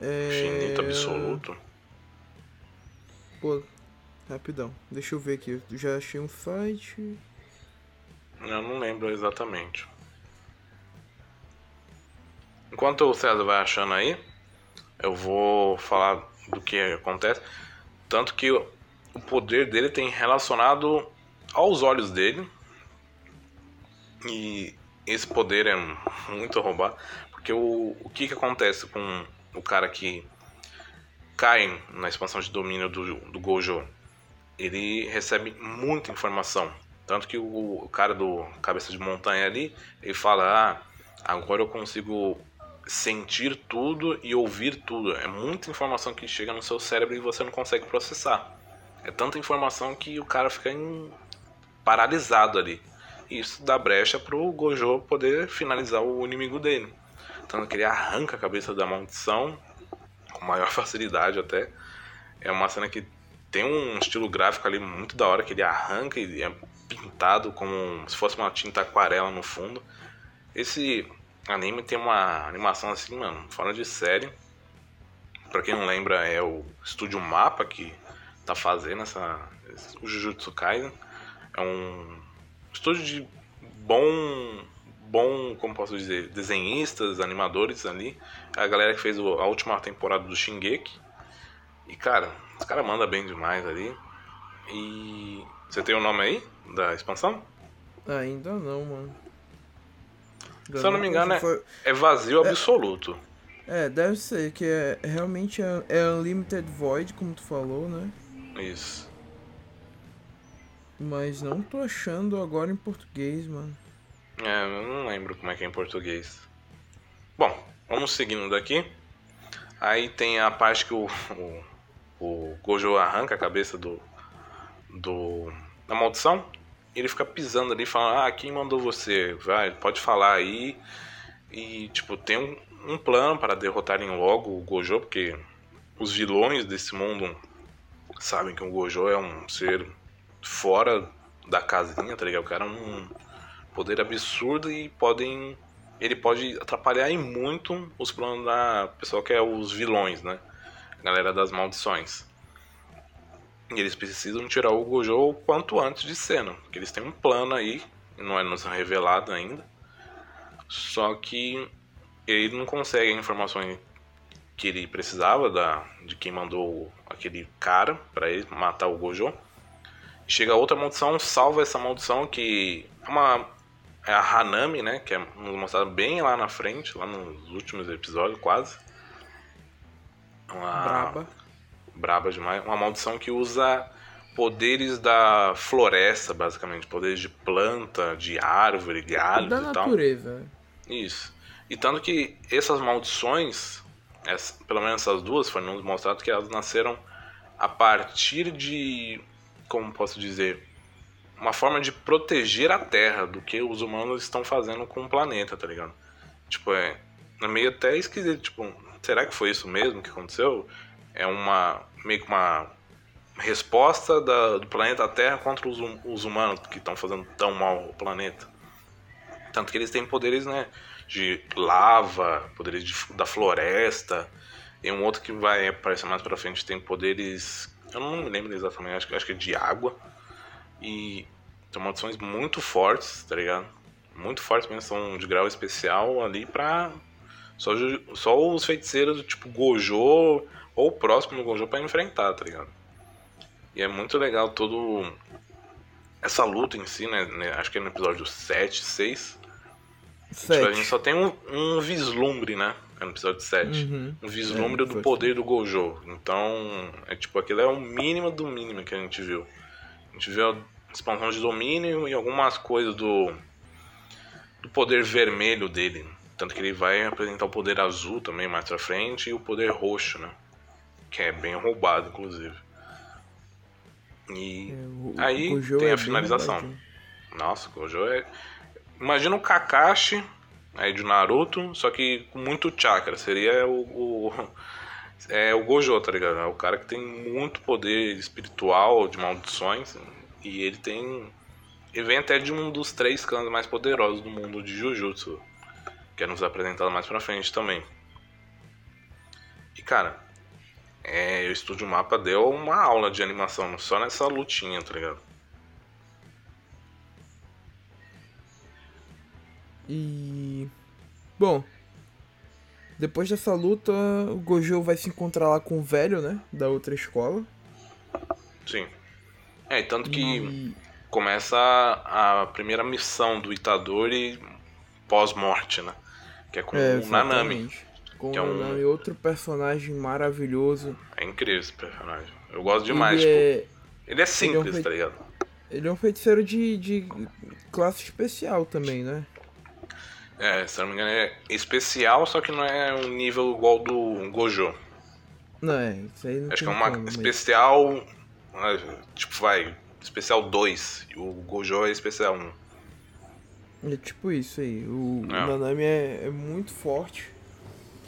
É... Infinito absoluto. Pô, rapidão. Deixa eu ver aqui. Eu já achei um site. Eu não lembro exatamente. Enquanto o César vai achando aí, eu vou falar do que acontece. Tanto que o poder dele tem relacionado aos olhos dele, e esse poder é muito roubado, porque o, o que, que acontece com o cara que cai na expansão de domínio do, do Gojo? Ele recebe muita informação. Tanto que o, o cara do cabeça de montanha ali, ele fala: Ah, agora eu consigo sentir tudo e ouvir tudo. É muita informação que chega no seu cérebro e você não consegue processar. É tanta informação que o cara fica em... paralisado ali isso dá brecha pro Gojo poder finalizar o inimigo dele. Tanto que ele arranca a cabeça da maldição com maior facilidade até. É uma cena que tem um estilo gráfico ali muito da hora, que ele arranca e é pintado como se fosse uma tinta aquarela no fundo. Esse anime tem uma animação assim, mano, fora de série. Pra quem não lembra, é o estúdio Mapa que tá fazendo essa, o Jujutsu Kaisen. É um estúdio de bom, bom, como posso dizer, desenhistas, animadores ali. A galera que fez a última temporada do Shingeki. E cara, os caras mandam bem demais ali. E você tem o nome aí da expansão? Ainda não, mano. Se eu não me engano, é, foi... é vazio é... absoluto. É, deve ser, que é realmente é, é Unlimited Void, como tu falou, né? Isso. Mas não tô achando agora em português, mano. É, eu não lembro como é que é em português. Bom, vamos seguindo daqui. Aí tem a parte que o, o, o Gojo arranca a cabeça do, do da maldição. E ele fica pisando ali, falando: Ah, quem mandou você? Vai, pode falar aí. E, tipo, tem um, um plano para derrotarem logo o Gojo, porque os vilões desse mundo sabem que o Gojo é um ser fora da casinha, tá ligado? O cara é um poder absurdo e podem. Ele pode atrapalhar em muito os planos da pessoa que é os vilões, né? A galera das maldições. E eles precisam tirar o Gojo o quanto antes de cena. Porque eles têm um plano aí, não é nos revelado ainda. Só que ele não consegue a informação que ele precisava da, de quem mandou aquele cara para ele matar o Gojo. Chega outra maldição, salva essa maldição que é uma é a Hanami, né, que é nos mostrado bem lá na frente, lá nos últimos episódios quase. Uma... Braba. Braba demais. Uma maldição que usa poderes da floresta, basicamente. Poderes de planta, de árvore, galhos da e tal. Natureza. Isso. E tanto que essas maldições, essa, pelo menos essas duas, foi nos mostrado que elas nasceram a partir de. Como posso dizer? Uma forma de proteger a Terra do que os humanos estão fazendo com o planeta, tá ligado? Tipo, é, é meio até esquisito. Tipo, será que foi isso mesmo que aconteceu? É uma. Meio que uma resposta da, do planeta Terra contra os, hum, os humanos que estão fazendo tão mal o planeta. Tanto que eles têm poderes, né? De lava, poderes de, da floresta. E um outro que vai aparecer mais pra frente tem poderes. Eu não me lembro exatamente, acho, acho que é de água. E são maldições muito fortes, tá ligado? Muito fortes mesmo, são de grau especial ali pra. Só, só os feiticeiros tipo Gojo ou próximo do Gojo pra enfrentar, tá ligado? E é muito legal todo essa luta em si, né? né acho que é no episódio 7, 6. 7. Tipo, a gente só tem um, um, vislumbre, né? É no episódio 7. Uhum. Um vislumbre é, do poder do Gojo. Então, é tipo, aquilo é o mínimo do mínimo que a gente viu. A gente viu a expansão de domínio e algumas coisas do, do poder vermelho dele. Tanto que ele vai apresentar o poder azul também mais pra frente e o poder roxo, né? Que é bem roubado, inclusive. E é, o, aí o tem a é finalização. Nossa, o Gojo é. Imagina o Kakashi aí de Naruto, só que com muito chakra. Seria o, o, é o Gojo, tá ligado? É o cara que tem muito poder espiritual de maldições. E ele tem. Ele vem até de um dos três clãs mais poderosos do mundo de Jujutsu. Que é nos apresentado mais pra frente também. E cara, é, o Estúdio Mapa deu uma aula de animação só nessa lutinha, tá ligado? E. Bom. Depois dessa luta, o Gojo vai se encontrar lá com o velho, né? Da outra escola. Sim. É, tanto que e... começa a, a, primeira missão do Itadori pós-morte, né? Que é com é, o Nanami com é um... outro personagem maravilhoso. É incrível esse personagem. Eu gosto demais. Ele, tipo, é... ele é simples, ele é um tá ligado? Ele é um feiticeiro de, de classe especial também, né? É, se não me engano, é especial, só que não é um nível igual do Gojo. Não, é, isso aí não Acho que é uma como, especial. Mas... Tipo, vai, especial 2. E o Gojo é especial 1. É tipo isso aí. O, é. Nanami é, é muito forte.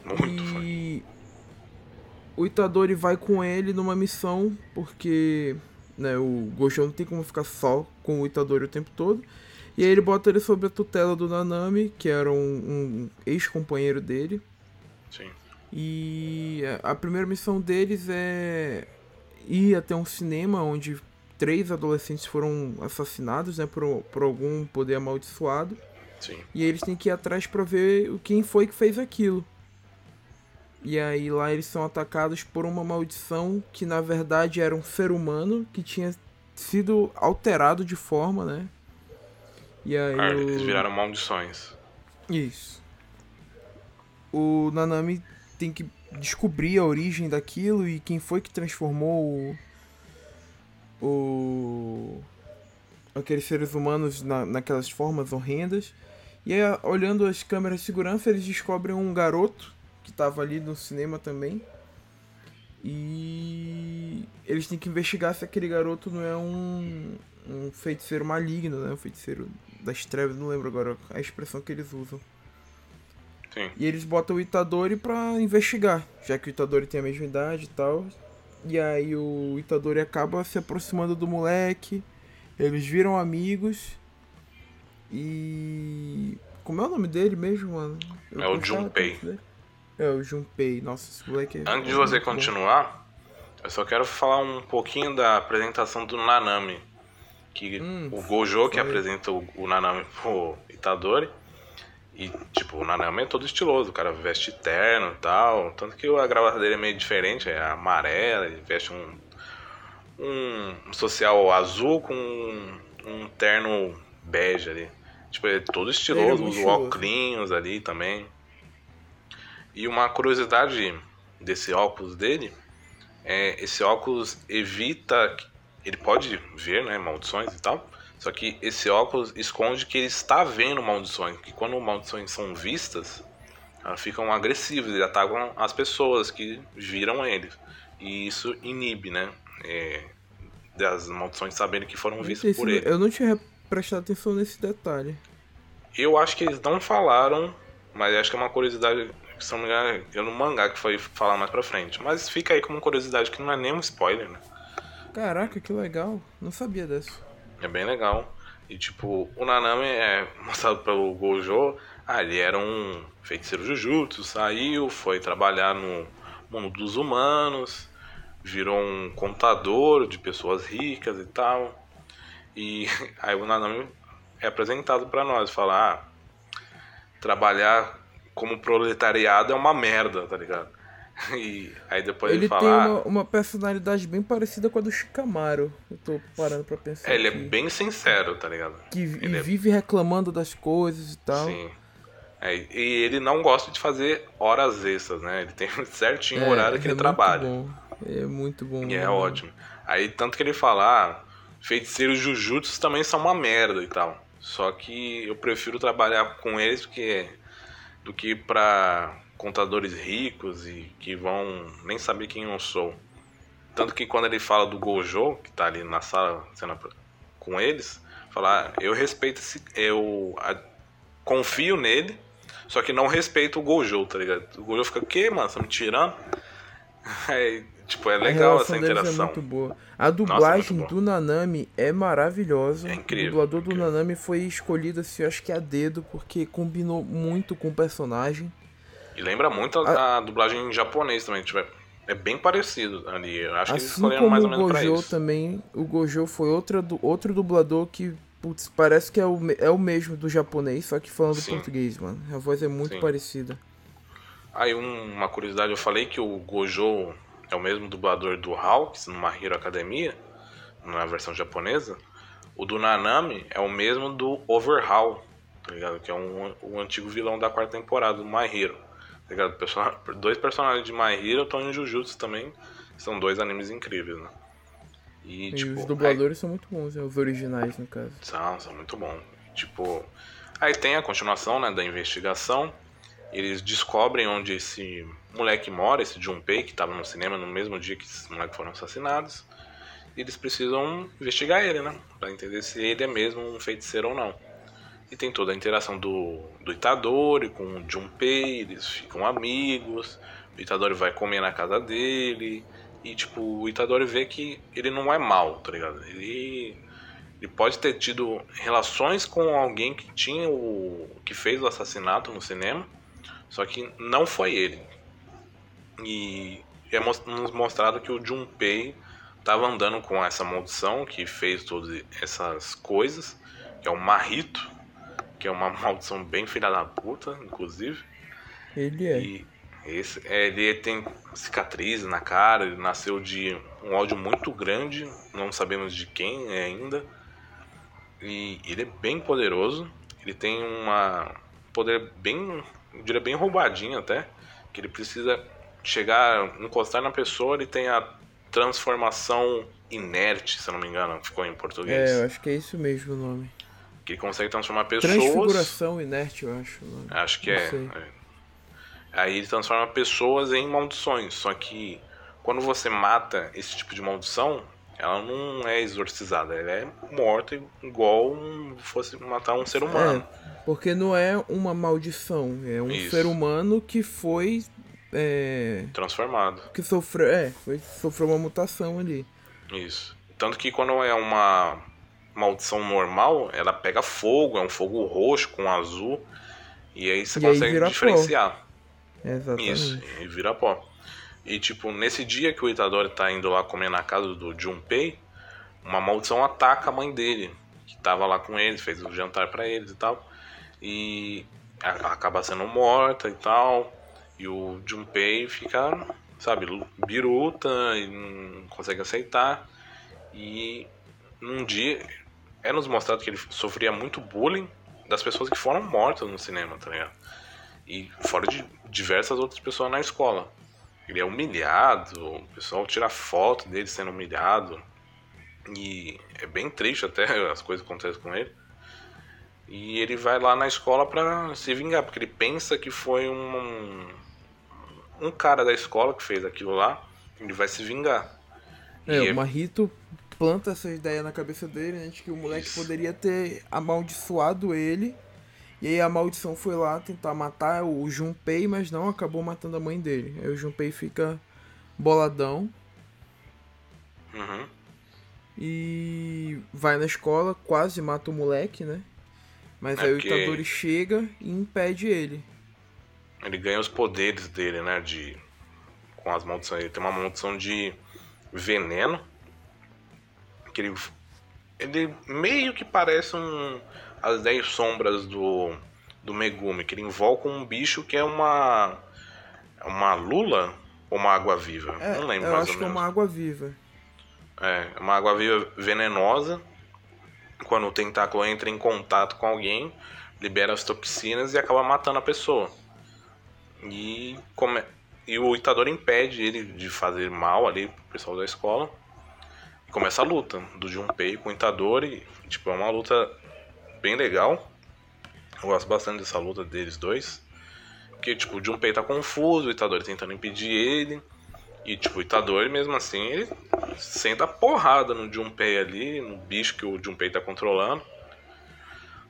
Muito e o Itadori vai com ele numa missão, porque né, o Gojo não tem como ficar só com o Itadori o tempo todo. E aí ele bota ele sob a tutela do Nanami, que era um, um ex-companheiro dele. Sim. E a primeira missão deles é ir até um cinema onde três adolescentes foram assassinados né, por, por algum poder amaldiçoado. Sim. E eles têm que ir atrás para ver quem foi que fez aquilo. E aí lá eles são atacados por uma maldição que na verdade era um ser humano que tinha sido alterado de forma, né? E aí ah, eles viraram maldições. Isso. O Nanami tem que descobrir a origem daquilo e quem foi que transformou o, o aqueles seres humanos na, naquelas formas horrendas. E aí, olhando as câmeras de segurança, eles descobrem um garoto que estava ali no cinema também. E eles têm que investigar se aquele garoto não é um, um feiticeiro maligno, né? Um feiticeiro das trevas, não lembro agora a expressão que eles usam. Sim. E eles botam o Itadori pra investigar, já que o Itadori tem a mesma idade e tal. E aí o Itadori acaba se aproximando do moleque. Eles viram amigos. E. Como é o nome dele mesmo, mano? Eu é o Junpei. É, o Junpei. Nossa, esse moleque é... Antes de você continuar, eu só quero falar um pouquinho da apresentação do Nanami. Que hum, o Gojo que apresenta o, o Nanami pro Itadori. E, tipo, o Nanami é todo estiloso, o cara veste terno e tal. Tanto que a gravata dele é meio diferente, é amarela, ele veste um, um social azul com um, um terno bege ali. Tipo, é todo estiloso, é os óculos ali também. E uma curiosidade desse óculos dele, é, esse óculos evita. Ele pode ver né, maldições e tal, só que esse óculos esconde que ele está vendo maldições. Que quando maldições são vistas, elas ficam agressivas e atacam as pessoas que viram ele. E isso inibe, né? É, das maldições saberem que foram vistas por ele. Eu não tinha prestado atenção nesse detalhe. Eu acho que eles não falaram, mas acho que é uma curiosidade se não me engano, eu no mangá que foi falar mais pra frente. Mas fica aí como curiosidade que não é nem um spoiler, né? Caraca, que legal. Não sabia disso. É bem legal. E tipo, o Nanami é mostrado pelo Gojo. Ah, ele era um feiticeiro Jujutsu, saiu, foi trabalhar no mundo dos humanos, virou um contador de pessoas ricas e tal. E aí o Nanami é apresentado para nós, falar, ah, trabalhar como proletariado é uma merda, tá ligado? E aí depois ele, ele fala. Ele tem uma, ah, uma, personalidade bem parecida com a do Shikamaru. Eu tô parando pra pensar. É, ele é bem sincero, tá ligado? Que ele é vive é... reclamando das coisas e tal. Sim. É, e ele não gosta de fazer horas extras, né? Ele tem certinho o é, horário que ele é trabalha. Bom. É muito bom. E é ótimo. Aí tanto que ele fala, ah, feiticeiros Jujutsu também são uma merda e tal. Só que eu prefiro trabalhar com eles porque do que para contadores ricos e que vão nem saber quem eu sou. Tanto que quando ele fala do Gojo, que tá ali na sala sendo com eles, falar, ah, eu respeito esse, eu a, confio nele, só que não respeito o Gojo, tá ligado? O Gojo fica, o quê, mano? Você tá me tirando? É, tipo, é legal essa é interação. É muito boa. A dublagem Nossa, é do Nanami é maravilhosa. É incrível. O dublador do incrível. Nanami foi escolhido, assim, acho que a dedo, porque combinou muito com o personagem. E lembra muito a, a... a dublagem em japonês também, tipo, é bem parecido ali. Eu acho assim que eles escolheram mais ou menos Gojo pra isso. também, o Gojo foi outra, outro dublador que, putz, parece que é o, é o mesmo do japonês, só que falando Sim. português, mano. A voz é muito Sim. parecida. Aí um, uma curiosidade, eu falei que o Gojo é o mesmo dublador do Hawks no My Hero Academia, na versão japonesa. O do Nanami é o mesmo do Overhaul, tá ligado? Que é um, um antigo vilão da quarta temporada do My Hero. Tá ligado? Person dois personagens de My Hero estão em Jujutsu também. São dois animes incríveis, né? E, e tipo, os dubladores aí... são muito bons, né? os originais, no caso. São, são muito bons. Tipo, aí tem a continuação, né, da investigação. Eles descobrem onde esse moleque mora, esse Junpei, que estava no cinema no mesmo dia que esses moleques foram assassinados. E eles precisam investigar ele, né? Pra entender se ele é mesmo um feiticeiro ou não. E tem toda a interação do, do Itadori com o Junpei, eles ficam amigos, o Itadori vai comer na casa dele, e tipo, o Itadori vê que ele não é mal, tá ligado? Ele, ele pode ter tido relações com alguém que tinha o. que fez o assassinato no cinema, só que não foi ele. E é nos mostrado que o Junpei estava andando com essa maldição que fez todas essas coisas, que é o Marrito, que é uma maldição bem filha da puta, inclusive. Ele é. E esse, é, ele tem cicatriz na cara, ele nasceu de um ódio muito grande, não sabemos de quem é ainda. E ele é bem poderoso, ele tem uma poder bem, eu diria bem roubadinho até, que ele precisa chegar, encostar na pessoa, ele tem a transformação inerte, se eu não me engano, ficou em português. É, eu acho que é isso mesmo o nome. Que consegue transformar pessoas. Transfiguração inerte, eu acho. Acho que é, é. Aí ele transforma pessoas em maldições. Só que quando você mata esse tipo de maldição, ela não é exorcizada, ela é morta igual fosse matar um ser humano. É, porque não é uma maldição, é um Isso. ser humano que foi é... transformado. Que sofreu, é, foi, sofreu uma mutação ali. Isso. Tanto que quando é uma maldição normal, ela pega fogo, é um fogo roxo com azul. E aí você e consegue aí diferenciar. Pó. Exatamente. Isso, e vira pó. E tipo, nesse dia que o Itadori tá indo lá comer na casa do Junpei, uma maldição ataca a mãe dele, que tava lá com eles, fez o um jantar para eles e tal. E acaba sendo morta e tal. E o Junpei fica, sabe, biruta e não consegue aceitar. E num dia, é nos mostrado que ele sofria muito bullying das pessoas que foram mortas no cinema, tá ligado? E fora de diversas outras pessoas na escola. ele é humilhado, o pessoal tira foto dele sendo humilhado. E é bem triste até as coisas que acontecem com ele. E ele vai lá na escola pra se vingar, porque ele pensa que foi um, um cara da escola que fez aquilo lá. Ele vai se vingar. É, e o Marrito planta essa ideia na cabeça dele, né, de que o moleque Isso. poderia ter amaldiçoado ele. E aí a maldição foi lá tentar matar o Junpei, mas não acabou matando a mãe dele. Aí o Junpei fica boladão. Uhum. E vai na escola, quase mata o moleque, né? Mas é aí o Itadori chega e impede ele. Ele ganha os poderes dele, né? De. Com as maldições. Ele tem uma maldição de veneno. Que ele. Ele meio que parece um. As 10 sombras do. Do Megumi. Que ele invoca um bicho que é uma. Uma lula ou uma água viva? É, Não lembro eu mais acho ou menos. que é uma água viva. É, uma água viva venenosa quando o tentáculo entra em contato com alguém, libera as toxinas e acaba matando a pessoa. E, come... e o Itadori impede ele de fazer mal ali pro pessoal da escola. E começa a luta do Junpei com o Itadori. Tipo, é uma luta bem legal. Eu gosto bastante dessa luta deles dois. Porque, tipo, o Junpei tá confuso, o Itadori tentando impedir ele. E, tipo, o Itadori, mesmo assim, ele senta porrada no Junpei ali, no bicho que o Junpei tá controlando.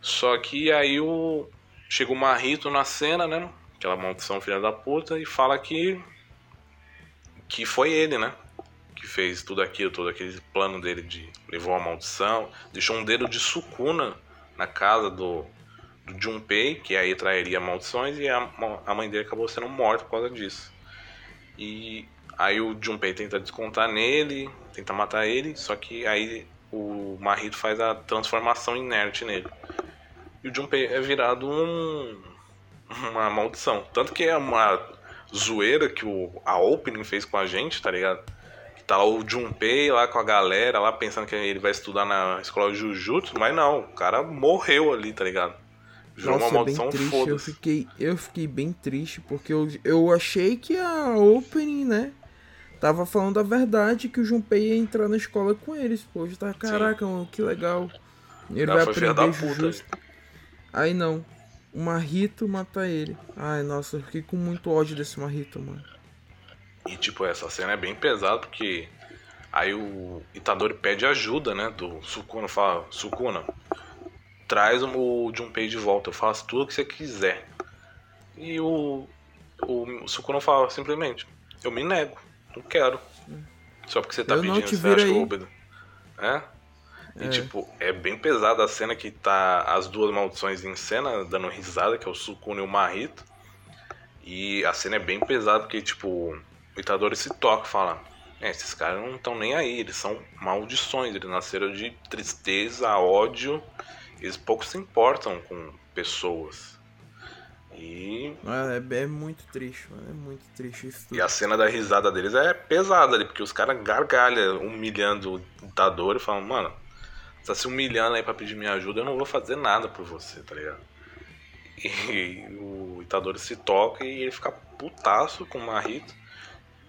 Só que aí o. Chega o Marrito na cena, né? Aquela maldição filha da puta, e fala que. Que foi ele, né? Que fez tudo aquilo, todo aquele plano dele de. Levou a maldição, deixou um dedo de Sukuna na casa do, do Junpei, que aí trairia maldições, e a, a mãe dele acabou sendo morta por causa disso. E Aí o Junpei tenta descontar nele, tenta matar ele, só que aí o Mahito faz a transformação inerte nele. E o Junpei é virado um, uma maldição. Tanto que é uma zoeira que o, a Opening fez com a gente, tá ligado? Que tá lá o Junpei lá com a galera, lá pensando que ele vai estudar na escola de Jujutsu, mas não, o cara morreu ali, tá ligado? Virou Nossa, uma maldição, é bem triste. Eu fiquei, eu fiquei bem triste, porque eu, eu achei que a Opening, né? tava falando a verdade que o Junpei ia entrar na escola com eles. Pô, tá, caraca, mano, que legal. Ele não, vai aprender justo. Aí não. O Marrito mata ele. Ai, nossa, eu fiquei com muito ódio desse Marrito, mano. E tipo, essa cena é bem pesada porque aí o Itadori pede ajuda, né, do Sukuna, fala, Sukuna, traz o Junpei de volta, eu faço tudo o que você quiser. E o, o Sukuna fala simplesmente, eu me nego. Não quero. Só porque você tá eu pedindo, você acha que É? E é. tipo, é bem pesada a cena que tá as duas maldições em cena, dando risada, que é o Sukuna e o Marito. E a cena é bem pesada porque, tipo, o Itadori se toca e fala: é, esses caras não estão nem aí, eles são maldições, eles nasceram de tristeza, ódio, eles pouco se importam com pessoas. E. É, é muito triste, mano. É muito triste isso. Tudo. E a cena da risada deles é pesada ali, porque os caras gargalham humilhando o ditador e falam, mano, tá se humilhando aí pra pedir minha ajuda, eu não vou fazer nada por você, tá ligado? E o Itadori se toca e ele fica putaço com o Marito.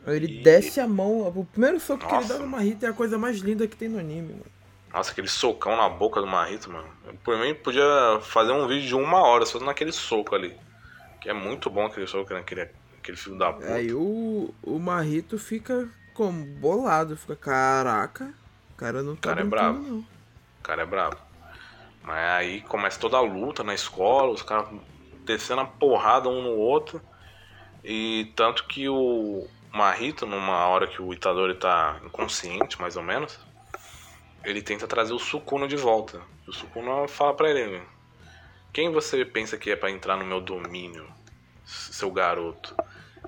Ele e... desce a mão. O primeiro soco Nossa. que ele dá no Marito é a coisa mais linda que tem no anime, mano. Nossa, aquele socão na boca do Marito, mano. Por mim, podia fazer um vídeo de uma hora só naquele soco ali. Que é muito bom aquele jogo, aquele, aquele filme da puta. Aí o, o Marrito fica como? Bolado, fica, caraca, o cara não tá cara é bravo. não. O cara é bravo. Mas aí começa toda a luta na escola, os caras descendo a porrada um no outro. E tanto que o Marrito, numa hora que o Itadori tá inconsciente, mais ou menos, ele tenta trazer o Sukuna de volta. O Sukuna fala pra ele, quem você pensa que é para entrar no meu domínio, seu garoto?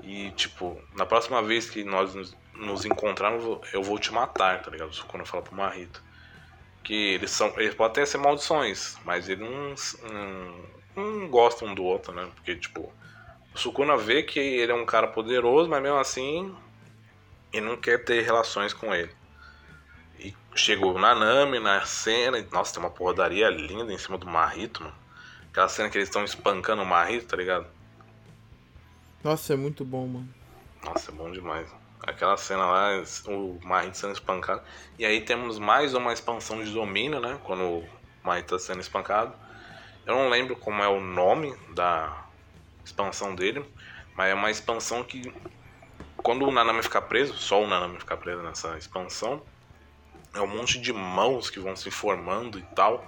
E, tipo, na próxima vez que nós nos, nos encontrarmos, eu vou te matar, tá ligado? Quando eu falo pro Marrito. Que eles são. Eles podem até ser maldições, mas eles não, não, não gostam do outro, né? Porque, tipo, o Sukuna vê que ele é um cara poderoso, mas mesmo assim, ele não quer ter relações com ele. E chegou na Nami, na cena, e, nossa, tem uma porradaria linda em cima do Marrito, mano. Aquela cena que eles estão espancando o Marrito, tá ligado? Nossa, é muito bom, mano. Nossa, é bom demais. Aquela cena lá, o Mahito sendo espancado. E aí temos mais uma expansão de domínio, né? Quando o Mahito está sendo espancado. Eu não lembro como é o nome da expansão dele, mas é uma expansão que quando o Nanami ficar preso, só o Nanami ficar preso nessa expansão, é um monte de mãos que vão se formando e tal.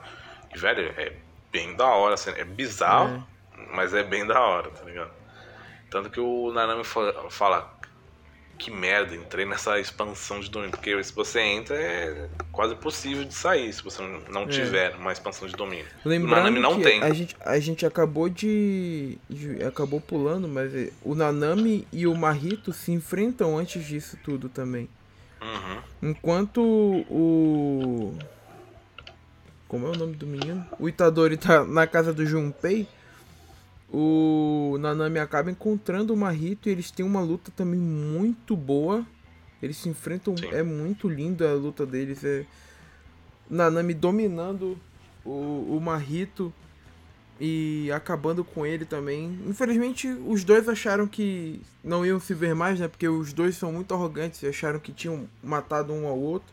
E, velho, é bem da hora, assim, é bizarro, é. mas é bem da hora, tá ligado? Tanto que o Nanami fala, que merda, entrei nessa expansão de domínio. Porque se você entra, é quase possível de sair se você não é. tiver uma expansão de domínio. Lembrando o Nanami não tem. A gente, a gente acabou de, de, acabou pulando, mas é, o Nanami e o Mahito se enfrentam antes disso tudo também. Uhum. Enquanto o. Como é o nome do menino? O Itadori tá na casa do Junpei o Nanami acaba encontrando o Mahito e eles têm uma luta também muito boa. Eles se enfrentam, Sim. é muito linda a luta deles. É Nanami dominando o, o e acabando com ele também. Infelizmente, os dois acharam que não iam se ver mais, né? Porque os dois são muito arrogantes e acharam que tinham matado um ao outro.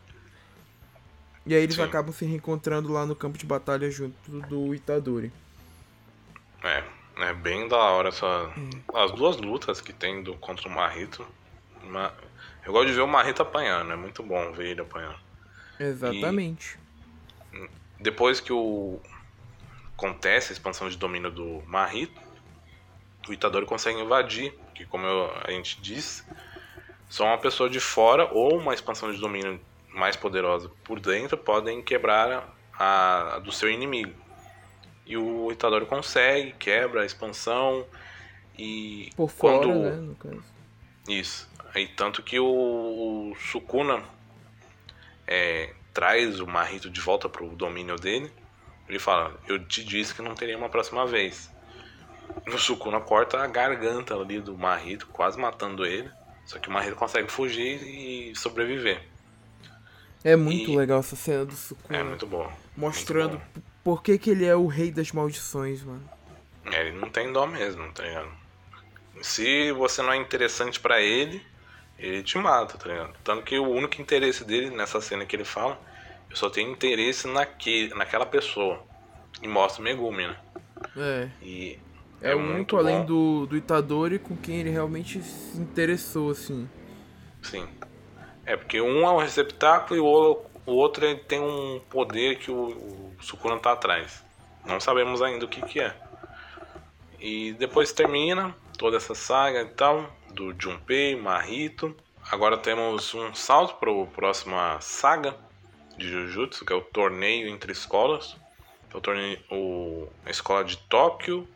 E aí eles Sim. acabam se reencontrando lá no campo de batalha junto do Itadori. É, é bem da hora essa. Hum. As duas lutas que tem do, contra o Marrito. Eu gosto de ver o Marrito apanhando, é muito bom ver ele apanhando. Exatamente. E depois que o. Acontece a expansão de domínio do Marrito, o Itadori consegue invadir, que como eu, a gente disse, só uma pessoa de fora ou uma expansão de domínio mais poderosa por dentro podem quebrar a, a do seu inimigo. E o Itadori consegue, quebra a expansão e. Por fora, quando... né, no caso. Isso. Aí tanto que o, o Sukuna é, traz o Marito de volta pro domínio dele. Ele fala, eu te disse que não teria uma próxima vez. O Sukuna corta a garganta ali do Marito, quase matando ele. Só que o Marito consegue fugir e sobreviver. É muito e... legal essa cena do Sukuna. É muito bom. Mostrando muito bom por que, que ele é o rei das maldições, mano? É, ele não tem dó mesmo, tá ligado? Se você não é interessante para ele, ele te mata, tá ligado? Tanto que o único interesse dele nessa cena que ele fala, eu só tenho interesse naque, naquela pessoa. E mostra o Megumi, né? É. E é, é muito, além do, do Itadori com quem ele realmente se interessou, assim. Sim. É, porque um é um receptáculo e o o outro ele tem um poder que o, o Sukuna tá atrás. Não sabemos ainda o que, que é. E depois termina toda essa saga e tal, do Junpei, Mahito. Agora temos um salto para a próxima saga de Jujutsu, que é o torneio entre escolas. É o torneio, o, a escola de Tóquio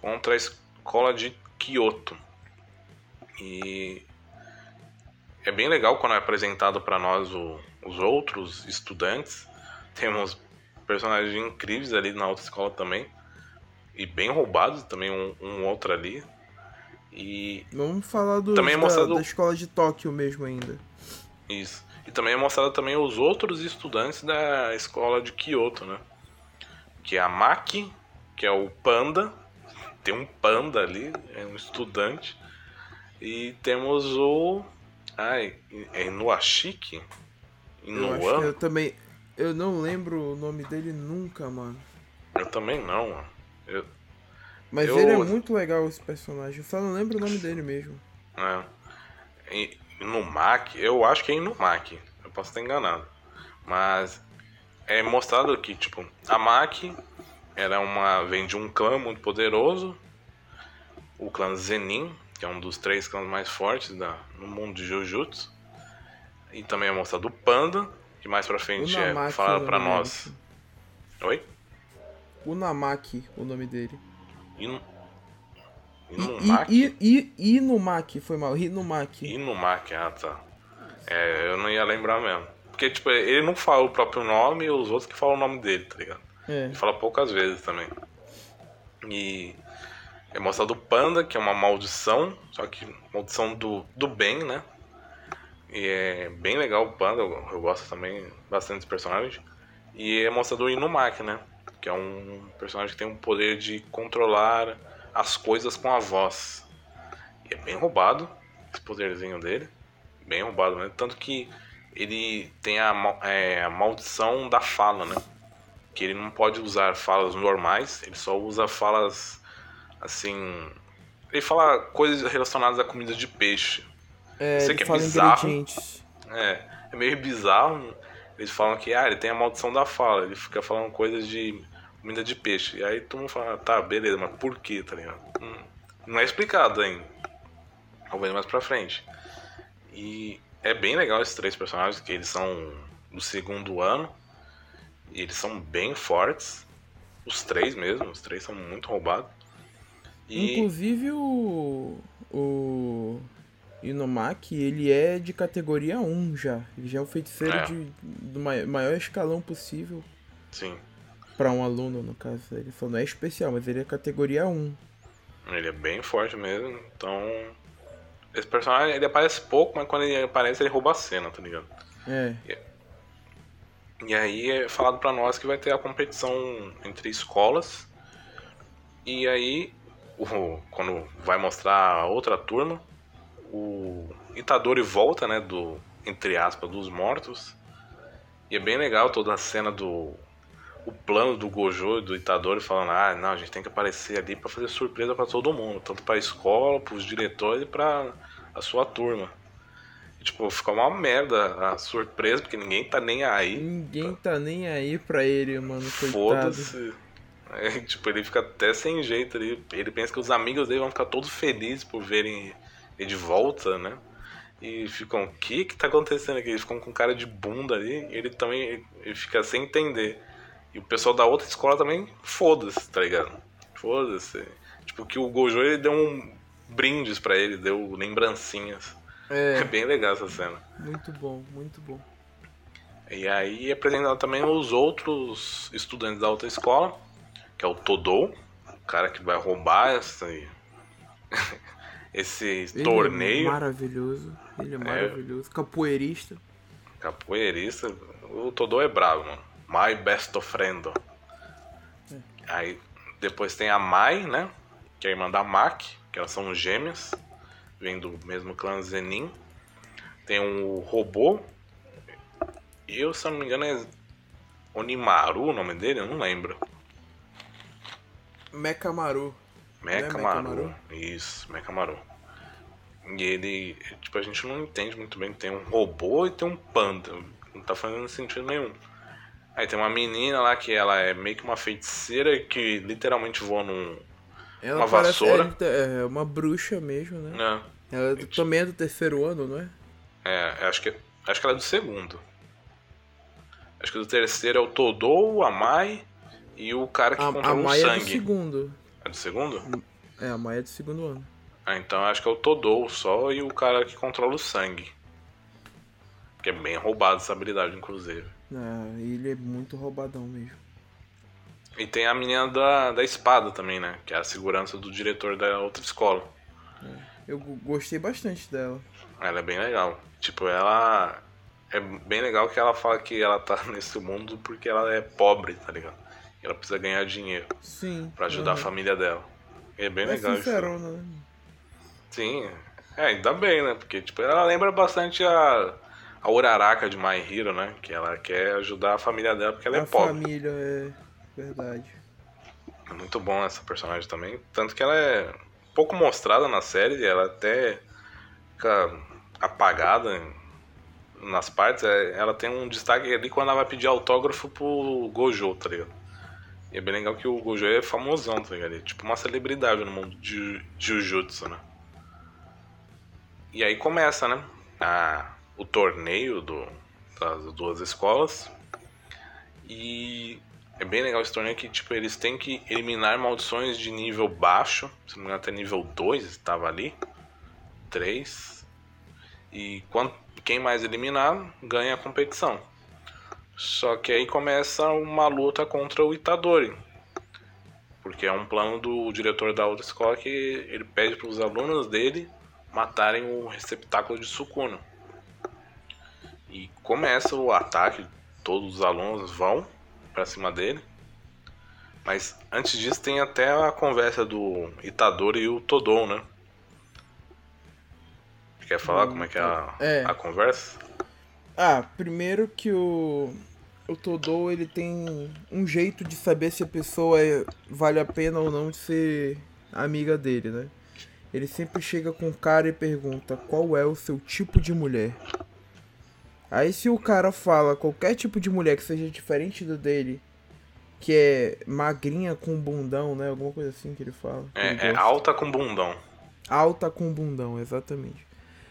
contra a escola de Kyoto. E é bem legal quando é apresentado para nós o, os outros estudantes. Temos personagens incríveis ali na outra escola também. E bem roubados também, um, um outro ali. E. Vamos falar do, também é mostrado... da, da escola de Tóquio mesmo ainda. Isso. E também é mostrado também os outros estudantes da escola de Kyoto, né? Que é a Maki, que é o panda. Tem um panda ali, é um estudante. E temos o. Ai, é Inuashiki? Eu acho que eu também. Eu não lembro o nome dele nunca, mano. Eu também não, mano. Eu... Mas eu... ele é muito legal esse personagem. Eu só não lembro o nome dele mesmo. É. Inumaki, eu acho que é Inumaki. Eu posso estar enganado. Mas é mostrado que, tipo, a Maki era uma. vem de um clã muito poderoso. O clã Zenin, que é um dos três clãs mais fortes da, no mundo de Jujutsu. E também é mostrado o Panda, que mais pra frente é falado pra nós. Oi? Unamaki, o nome dele. In... Inumaki? I, I, Inumaki, foi mal. Inumaki. Inumaki, ah tá. É, eu não ia lembrar mesmo. Porque, tipo, ele não fala o próprio nome e os outros que falam o nome dele, tá ligado? É. Ele fala poucas vezes também. E é mostrado o Panda, que é uma maldição, só que maldição do, do bem, né? E é bem legal o Panda, eu, eu gosto também bastante desse personagem. E é mostrado o Inumaki, né? Que é um personagem que tem o poder de controlar as coisas com a voz. E é bem roubado. esse poderzinho dele. Bem roubado mesmo. Tanto que ele tem a, é, a maldição da fala, né? Que ele não pode usar falas normais, ele só usa falas assim. Ele fala coisas relacionadas à comida de peixe. É, Sei que é bizarro. É, é meio bizarro. Eles falam que ah, ele tem a maldição da fala, ele fica falando coisas de comida de peixe. E aí todo mundo fala, tá, beleza, mas por que, tá ligado? Hum, não é explicado ainda. Ver mais pra frente. E é bem legal esses três personagens, que eles são do segundo ano. E eles são bem fortes. Os três mesmo, os três são muito roubados. E... Inclusive o. O. Inomaki, ele é de categoria 1 já. Ele já é o feiticeiro é. de, do maior escalão possível. Sim. Para um aluno, no caso. Ele falou, não é especial, mas ele é categoria 1. Ele é bem forte mesmo, então esse personagem, ele aparece pouco, mas quando ele aparece, ele rouba a cena, tá ligado? É. E, e aí é falado pra nós que vai ter a competição entre escolas. E aí, o, quando vai mostrar a outra turma, o Itadori volta, né, do, entre aspas, dos mortos. E é bem legal toda a cena do o plano do Gojo e do Itadori falando: ah, não, a gente tem que aparecer ali para fazer surpresa para todo mundo, tanto para a escola, para os diretores e para a sua turma. E, tipo, fica uma merda a surpresa, porque ninguém tá nem aí. Ninguém tá nem aí pra ele, mano. Foda-se. É, tipo, ele fica até sem jeito ali. Ele pensa que os amigos dele vão ficar todos felizes por verem ele de volta, né? E ficam, o que que tá acontecendo aqui? Eles ficam com cara de bunda ali. ele também ele fica sem entender. E o pessoal da outra escola também, foda-se, tá ligado? Foda-se. Tipo, que o Gojo ele deu um brindes para ele, deu lembrancinhas. É. é bem legal essa cena. Muito bom, muito bom. E aí apresentando também os outros estudantes da outra escola, que é o Todou, o cara que vai roubar esse, esse ele é torneio. É maravilhoso, ele é, é maravilhoso. Capoeirista. Capoeirista. O Todou é bravo, mano. My best friend. É. Aí depois tem a Mai, né? Que é a irmã da Mac, que elas são gêmeas, vem do mesmo clã Zenin. Tem um robô. E eu, se eu não me engano, é Onimaru o nome dele? Eu não lembro. Mekamaru. Mekamaru. É Isso, Mekamaru. E ele, tipo, a gente não entende muito bem. Tem um robô e tem um panda. Não tá fazendo sentido nenhum. Aí tem uma menina lá que ela é meio que uma feiticeira que literalmente voa num. Ela uma vassoura. É, é uma bruxa mesmo, né? É. Ela é também é do terceiro ano, não é? É, acho que, acho que ela é do segundo. Acho que do terceiro é o Todou, a Mai e o cara que a, controla a Mai o sangue. É do segundo. É do segundo? É, a Mai é do segundo ano. Ah, então acho que é o Todou só e o cara que controla o sangue. Que é bem roubado essa habilidade, inclusive. É, ele é muito roubadão mesmo. E tem a menina da, da espada também, né? Que é a segurança do diretor da outra escola. É, eu gostei bastante dela. Ela é bem legal. Tipo, ela. É bem legal que ela fala que ela tá nesse mundo porque ela é pobre, tá ligado? Ela precisa ganhar dinheiro. Sim. Pra ajudar uhum. a família dela. E é bem é legal sincerona, isso. Né? Sim. É, ainda bem, né? Porque, tipo, ela lembra bastante a a Uraraka de My Hero, né? Que ela quer ajudar a família dela porque ela é a é pobre. A família, é verdade. É muito bom essa personagem também. Tanto que ela é pouco mostrada na série, ela até fica apagada nas partes. É, ela tem um destaque ali quando ela vai pedir autógrafo pro Gojo, tá ligado? E é bem legal que o Gojo é famosão, tá ligado? É tipo uma celebridade no mundo de Jujutsu, né? E aí começa, né? A o torneio do, das duas escolas. E é bem legal esse torneio que tipo, eles têm que eliminar maldições de nível baixo. Se não me engano, até nível 2 estava ali. 3. E quando, quem mais eliminar ganha a competição. Só que aí começa uma luta contra o Itadori. Porque é um plano do diretor da outra escola que ele pede para os alunos dele matarem o receptáculo de Sukuna. E começa o ataque, todos os alunos vão para cima dele. Mas antes disso tem até a conversa do Itadori e o Todon, né? Quer falar como é que é a, é. a conversa? Ah, primeiro que o o Todou ele tem um jeito de saber se a pessoa é, vale a pena ou não de ser amiga dele, né? Ele sempre chega com o cara e pergunta qual é o seu tipo de mulher. Aí se o cara fala qualquer tipo de mulher que seja diferente do dele, que é magrinha com bundão, né? Alguma coisa assim que ele fala. É, é alta com bundão. Alta com bundão, exatamente.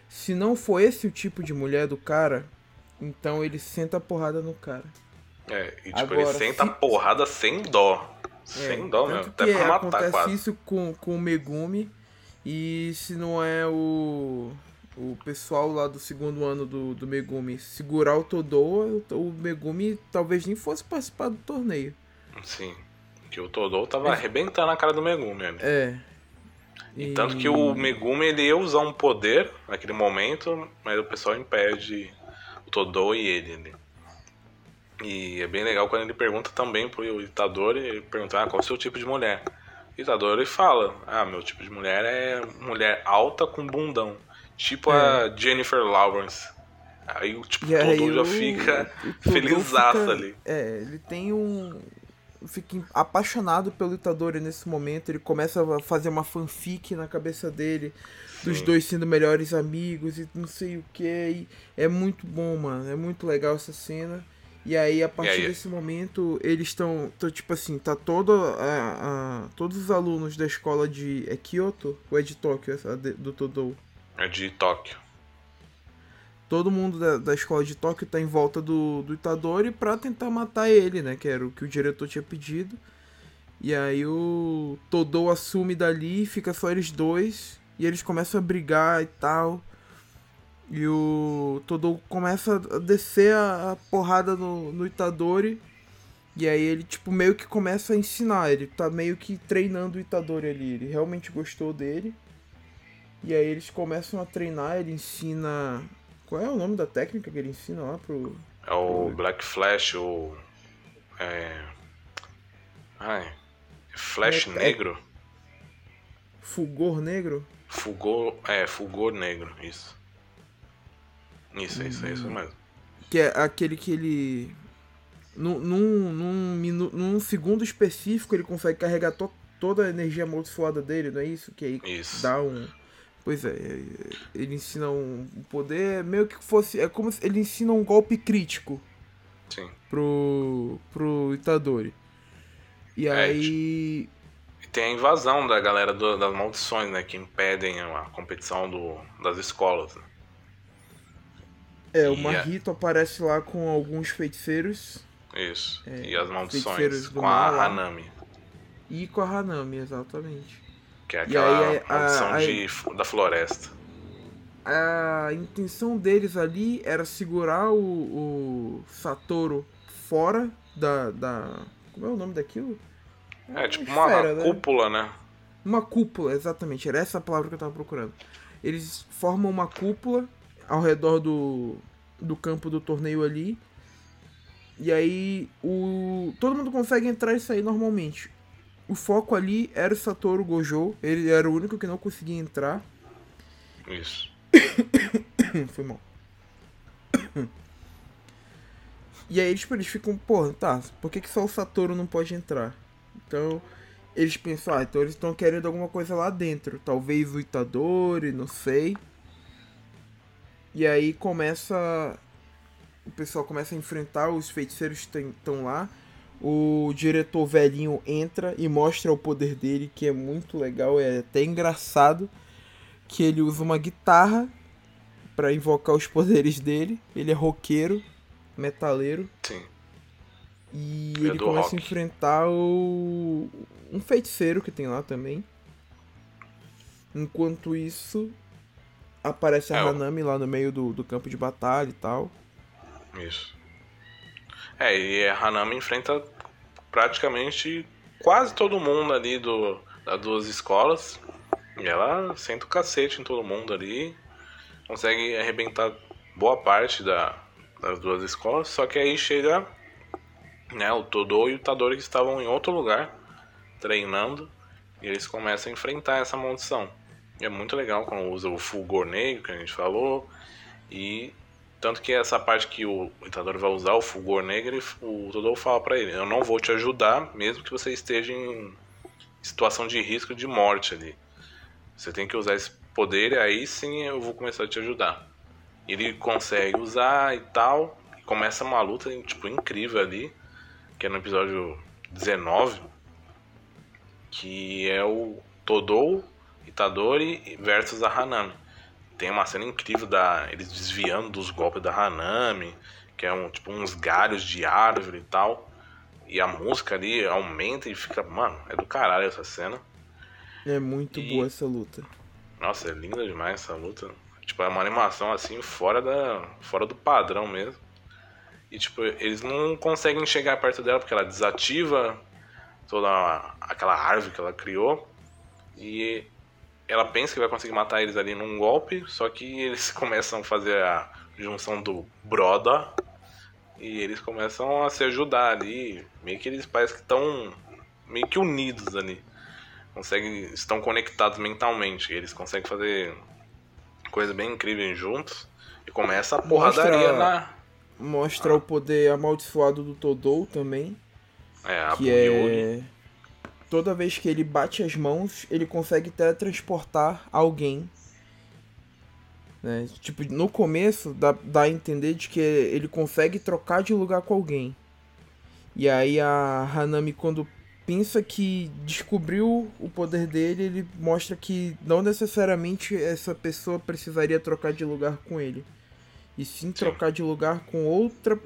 Se não for esse o tipo de mulher do cara, então ele senta a porrada no cara. É, e tipo, Agora, ele senta se... a porrada sem dó. É, sem dó mesmo. Até pra matar acontece quase. isso com, com o Megumi. E se não é o, o pessoal lá do segundo ano do, do Megumi segurar o Todoa, o Megumi talvez nem fosse participar do torneio. Sim. Que o Todou tava é. arrebentando a cara do Megumi ali. É. E... e tanto que o Megumi ele ia usar um poder naquele momento, mas o pessoal impede Todou e ele. ali. E é bem legal quando ele pergunta também pro Itadori, ele pergunta, ah, qual é o seu tipo de mulher? O Itadori fala, ah, meu tipo de mulher é mulher alta com bundão. Tipo é. a Jennifer Lawrence. Aí o tipo, e todo já fica felizaço ali. É, ele tem um. Fica apaixonado pelo Itadori nesse momento. Ele começa a fazer uma fanfic na cabeça dele. Dos dois sendo melhores amigos e não sei o que. é muito bom, mano. É muito legal essa cena. E aí, a partir aí? desse momento, eles estão. Tipo assim, tá todo. A, a, todos os alunos da escola de. É Kyoto ou é de Tóquio, essa, do Todou? É de Tóquio. Todo mundo da, da escola de Tóquio tá em volta do, do Itadori pra tentar matar ele, né? Que era o que o diretor tinha pedido. E aí o Todou assume dali, fica só eles dois. E eles começam a brigar e tal. E o Todo começa a descer a, a porrada no, no Itadori. E aí ele, tipo, meio que começa a ensinar. Ele tá meio que treinando o Itadori ali. Ele realmente gostou dele. E aí eles começam a treinar, ele ensina. Qual é o nome da técnica que ele ensina lá pro. É o Black Flash, o. É. Ai. Flash é, é negro? É... Fulgor negro? Fulgor. É, Fulgor negro, isso. Isso, é isso, é isso mesmo. Que é aquele que ele. Num, num, num, minu, num segundo específico ele consegue carregar to, toda a energia amaldiçoada dele, não é isso? Que aí isso. dá um. Pois é, ele ensina um poder meio que fosse. É como se ele ensina um golpe crítico. Sim. Pro. pro Itadori. E é, aí. E tem a invasão da galera do, das maldições, né? Que impedem a competição do, das escolas. Né? É, o Marrito a... aparece lá com alguns feiticeiros. Isso. É, e as maldições com a Hanami. E com a Hanami, exatamente. Que é aquela aí, maldição a, a, de, da floresta. A intenção deles ali era segurar o, o Satoru fora da, da. Como é o nome daquilo? É, tipo uma, esfera, né? cúpula, né? Uma cúpula, exatamente. Era essa a palavra que eu tava procurando. Eles formam uma cúpula ao redor do, do campo do torneio ali. E aí o todo mundo consegue entrar e sair normalmente. O foco ali era o Satoru Gojo, ele era o único que não conseguia entrar. Isso. Foi mal. E aí tipo, eles ficam, pô, tá, por que, que só o Satoru não pode entrar? Então, eles pensam, ah, então eles estão querendo alguma coisa lá dentro. Talvez o Itadori, não sei. E aí começa. O pessoal começa a enfrentar, os feiticeiros estão lá. O diretor velhinho entra e mostra o poder dele, que é muito legal, é até engraçado. Que ele usa uma guitarra para invocar os poderes dele. Ele é roqueiro, metaleiro. Sim. E é ele começa rock. a enfrentar o... um feiticeiro que tem lá também. Enquanto isso, aparece a é, Hanami lá no meio do, do campo de batalha e tal. Isso. É, e a Hanami enfrenta praticamente quase todo mundo ali do, das duas escolas. E ela senta o cacete em todo mundo ali. Consegue arrebentar boa parte da, das duas escolas. Só que aí chega né, o Todo e o Tadori que estavam em outro lugar treinando. E eles começam a enfrentar essa maldição. E é muito legal quando usa o Fulgor Negro, que a gente falou. E tanto que essa parte que o Itadori vai usar, o Fulgor Negro, o Todou fala para ele: Eu não vou te ajudar, mesmo que você esteja em situação de risco de morte ali. Você tem que usar esse poder e aí sim eu vou começar a te ajudar. Ele consegue usar e tal. E começa uma luta tipo, incrível ali. Que é no episódio 19. Que é o Todou, Itadori versus a Hanami tem uma cena incrível da eles desviando dos golpes da Hanami, que é um tipo uns galhos de árvore e tal. E a música ali aumenta e fica, mano, é do caralho essa cena. É muito e... boa essa luta. Nossa, é linda demais essa luta. Tipo, é uma animação assim fora da fora do padrão mesmo. E tipo, eles não conseguem chegar perto dela porque ela desativa toda aquela árvore que ela criou. E ela pensa que vai conseguir matar eles ali num golpe, só que eles começam a fazer a junção do Broda e eles começam a se ajudar ali, meio que eles parecem que estão meio que unidos ali. Conseguem, estão conectados mentalmente, eles conseguem fazer coisas bem incríveis juntos e começa a porradaria mostra, na mostra ah. o poder amaldiçoado do Todou também. É, a que é toda vez que ele bate as mãos, ele consegue teletransportar alguém. Né? Tipo, no começo dá, dá a entender de que ele consegue trocar de lugar com alguém. E aí a Hanami, quando pensa que descobriu o poder dele, ele mostra que não necessariamente essa pessoa precisaria trocar de lugar com ele. E sim trocar de lugar com outra.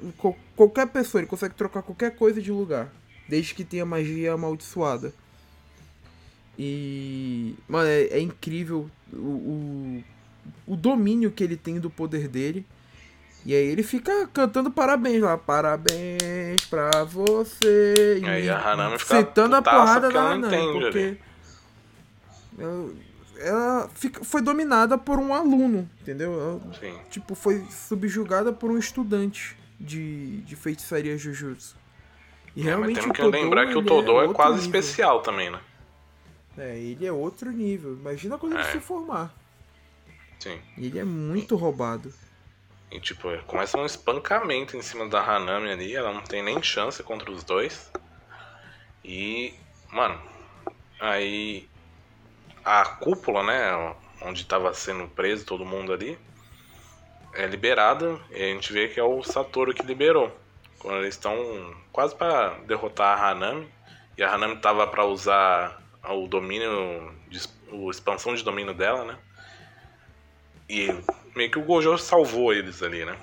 qualquer pessoa, ele consegue trocar qualquer coisa de lugar desde que tenha magia amaldiçoada. E. Mano, é, é incrível o, o, o, domínio que ele tem do poder dele. E aí ele fica cantando parabéns lá, parabéns pra você. E aí a Hanami fica sentando a porrada da Hanami, porque ela, ela fica, foi dominada por um aluno, entendeu? Ela, Sim. Tipo, foi subjugada por um estudante de, de feitiçaria Jujutsu. E realmente é, mas temos que lembrar que o Todô é, é quase nível. especial também, né? É, ele é outro nível. Imagina quando é. ele se formar. Sim. Ele é muito e, roubado. E tipo, começa um espancamento em cima da Hanami ali, ela não tem nem chance contra os dois. E, mano, aí a cúpula, né, onde tava sendo preso todo mundo ali, é liberada e a gente vê que é o Satoru que liberou. Quando eles estão quase para derrotar a Hanami, e a Hanami tava para usar o domínio, de, a expansão de domínio dela, né? E meio que o Gojo salvou eles ali, né?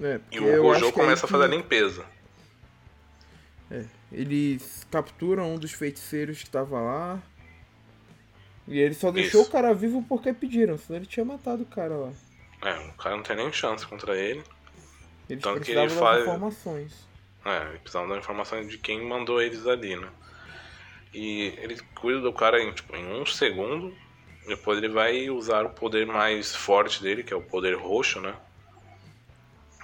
É, e o Gojo começa a fazer que... a limpeza. É, eles capturam um dos feiticeiros que estava lá. E ele só deixou Isso. o cara vivo porque pediram, senão ele tinha matado o cara lá. É, o cara não tem nem chance contra ele. Eles Tanto que ele faz. informações. É, ele precisava dar informações de quem mandou eles ali, né? E ele cuida do cara em, tipo, em um segundo. Depois ele vai usar o poder mais forte dele, que é o poder roxo, né?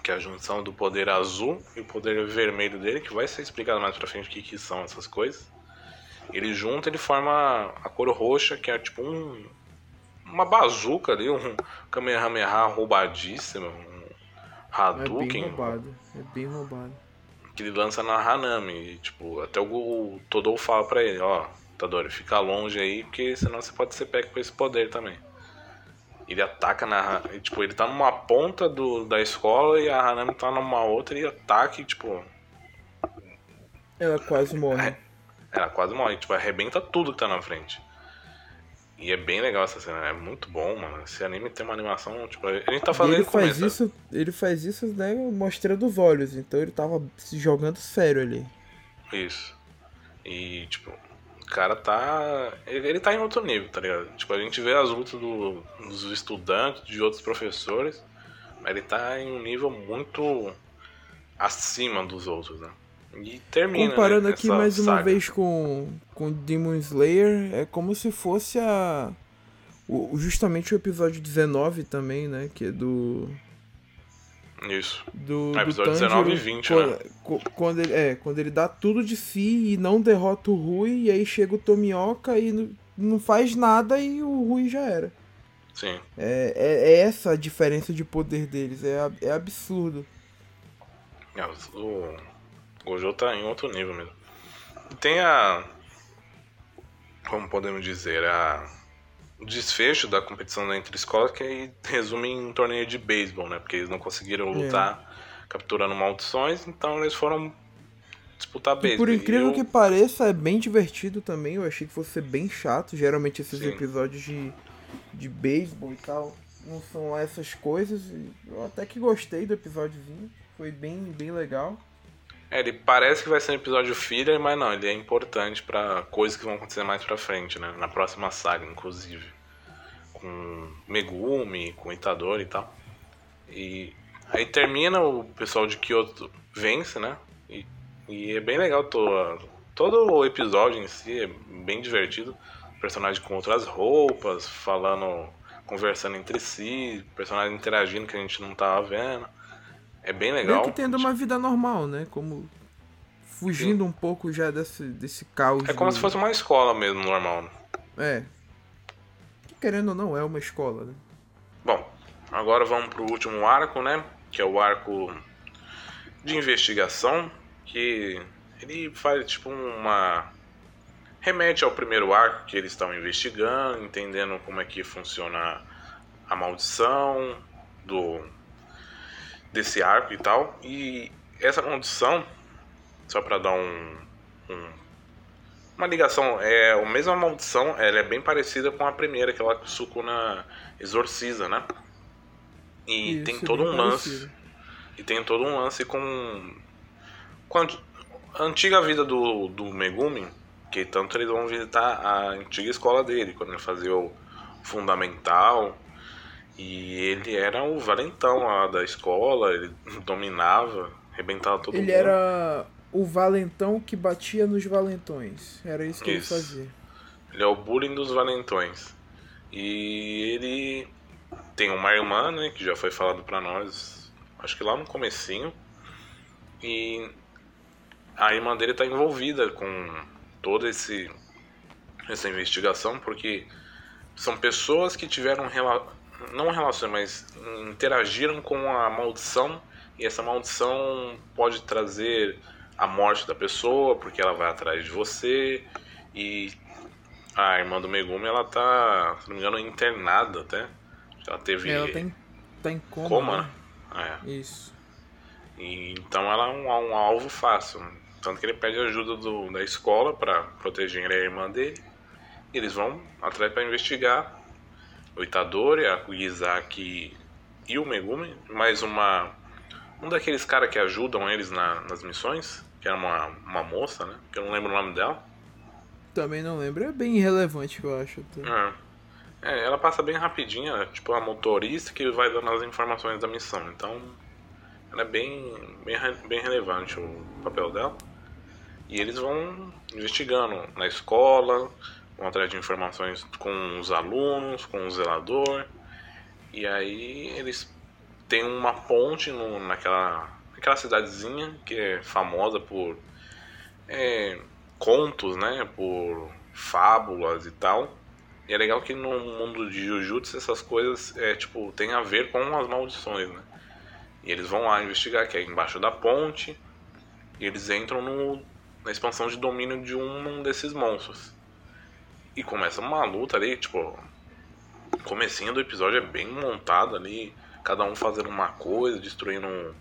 Que é a junção do poder azul e o poder vermelho dele, que vai ser explicado mais pra frente o que, que são essas coisas. Ele junta, ele forma a cor roxa, que é tipo um, uma bazuca ali, um Kamehameha roubadíssimo, um Hadouken. É bem roubado, é bem roubado que ele lança na Hanami. E, tipo, até o, o Todou fala pra ele, ó, Tadori, fica longe aí, porque senão você pode ser pego com esse poder também. Ele ataca na. Tipo, ele tá numa ponta do, da escola e a Hanami tá numa outra e ataca e, tipo. Ela quase morre. É, ela quase morre, tipo, arrebenta tudo que tá na frente. E é bem legal essa cena, é muito bom, mano. Esse anime tem uma animação, tipo, a gente tá fazendo ele faz isso, ele faz isso, né, mostrando os olhos, então ele tava se jogando sério ali. Isso. E, tipo, o cara tá. Ele, ele tá em outro nível, tá ligado? Tipo, a gente vê as lutas do, dos estudantes, de outros professores, mas ele tá em um nível muito acima dos outros, né? E termina. Comparando né, aqui mais saga. uma vez com, com Demon Slayer, é como se fosse a. O, justamente o episódio 19 também, né? Que é do. Isso. Do, é, episódio do 19 e 20, quando, né? Quando ele, é, quando ele dá tudo de si e não derrota o Rui, e aí chega o Tomioka e não faz nada e o Rui já era. Sim. É, é, é essa a diferença de poder deles, é, é absurdo. É, o Gojo tá em outro nível mesmo. Tem a. Como podemos dizer, a. O desfecho da competição entre escolas que resume em um torneio de beisebol, né? Porque eles não conseguiram é. lutar é. capturando maldições, então eles foram disputar beisebol. Por incrível eu... que pareça, é bem divertido também. Eu achei que fosse ser bem chato. Geralmente esses Sim. episódios de, de beisebol e tal não são essas coisas. Eu até que gostei do episódiozinho. Foi bem, bem legal. É, ele parece que vai ser um episódio filler, mas não, ele é importante para coisas que vão acontecer mais pra frente, né? Na próxima saga, inclusive. Com Megumi, com Itadori e tal. E aí termina, o pessoal de Kyoto vence, né? E e é bem legal todo, todo o episódio em si, é bem divertido. Personagem com outras roupas, falando, conversando entre si, personagem interagindo que a gente não tava vendo. É bem legal. Meio que tendo uma vida normal, né? Como fugindo Sim. um pouco já desse, desse caos. É como do... se fosse uma escola mesmo, normal. Né? É. Querendo ou não, é uma escola, né? Bom, agora vamos pro último arco, né? Que é o arco de investigação que ele faz tipo uma remete ao primeiro arco que eles estão investigando, entendendo como é que funciona a maldição do desse arco e tal. E essa maldição, só para dar um, um, uma ligação, é a mesma maldição, ela é bem parecida com a primeira que ela Sukuna exorciza, né? E Isso, tem todo um lance. E tem todo um lance com quando a antiga vida do, do Megumi, que tanto eles vão visitar a antiga escola dele, quando ele fazia o fundamental. E ele era o valentão lá da escola, ele dominava, arrebentava todo ele mundo. Ele era o valentão que batia nos valentões. Era isso que isso. ele fazia. Ele é o bullying dos valentões. E ele tem uma irmã, né, que já foi falado para nós, acho que lá no comecinho. E a irmã dele está envolvida com toda esse, essa investigação, porque são pessoas que tiveram não relações, mas interagiram com a maldição e essa maldição pode trazer a morte da pessoa porque ela vai atrás de você e a irmã do Megumi ela tá, se não me engano, internada até. Ela teve ela tem tá em coma. coma. Né? É. Isso. E, então ela é um, um alvo fácil. Tanto que ele pede ajuda do, da escola para proteger a irmã dele. E eles vão atrás para investigar o Itadori, a Kuyizaki e o Megumi. Mais uma. Um daqueles caras que ajudam eles na, nas missões, que era uma, uma moça, né? Que eu não lembro o nome dela. Também não lembro, é bem irrelevante, eu acho. É. é, ela passa bem rapidinho, é tipo a motorista que vai dando as informações da missão. Então, ela é bem, bem, bem relevante o papel dela. E eles vão investigando na escola, vão atrás de informações com os alunos, com o zelador. E aí eles têm uma ponte no, naquela, naquela cidadezinha que é famosa por é, contos, né? Por fábulas e tal. E é legal que no mundo de Jujutsu essas coisas é, tipo, tem a ver com as maldições, né? E eles vão lá investigar, que é embaixo da ponte. E eles entram no na expansão de domínio de um desses monstros. E começa uma luta ali, tipo, comecinho do episódio é bem montado ali, cada um fazendo uma coisa, destruindo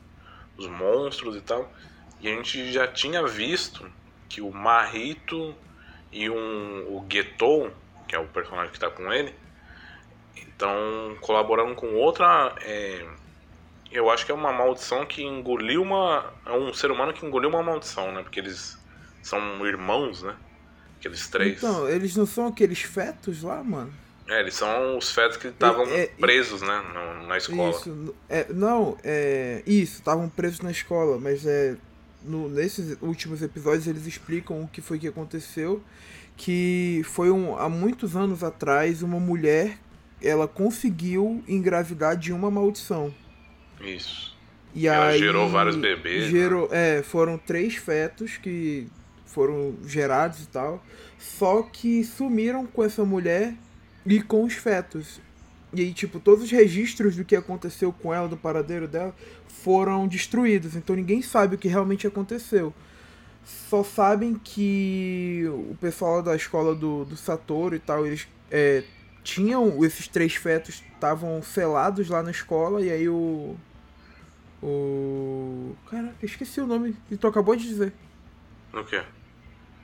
os monstros e tal. E a gente já tinha visto que o Marito e um, o Getou, que é o personagem que está com ele, então colaboraram com outra é, eu acho que é uma maldição que engoliu uma. É um ser humano que engoliu uma maldição, né? Porque eles são irmãos, né? Aqueles três. Então, eles não são aqueles fetos lá, mano? É, eles são os fetos que estavam é, é, presos, né? No, na escola. Isso, é, não, é. Isso, estavam presos na escola, mas é. No, nesses últimos episódios eles explicam o que foi que aconteceu. Que foi um, há muitos anos atrás uma mulher ela conseguiu engravidar de uma maldição. Isso. E ela aí, gerou vários bebês. Gerou, né? É, foram três fetos que foram gerados e tal. Só que sumiram com essa mulher e com os fetos. E aí, tipo, todos os registros do que aconteceu com ela, do paradeiro dela, foram destruídos. Então ninguém sabe o que realmente aconteceu. Só sabem que o pessoal da escola do, do Satoru e tal, eles é, tinham esses três fetos estavam selados lá na escola e aí o o cara esqueci o nome que tu acabou de dizer o quê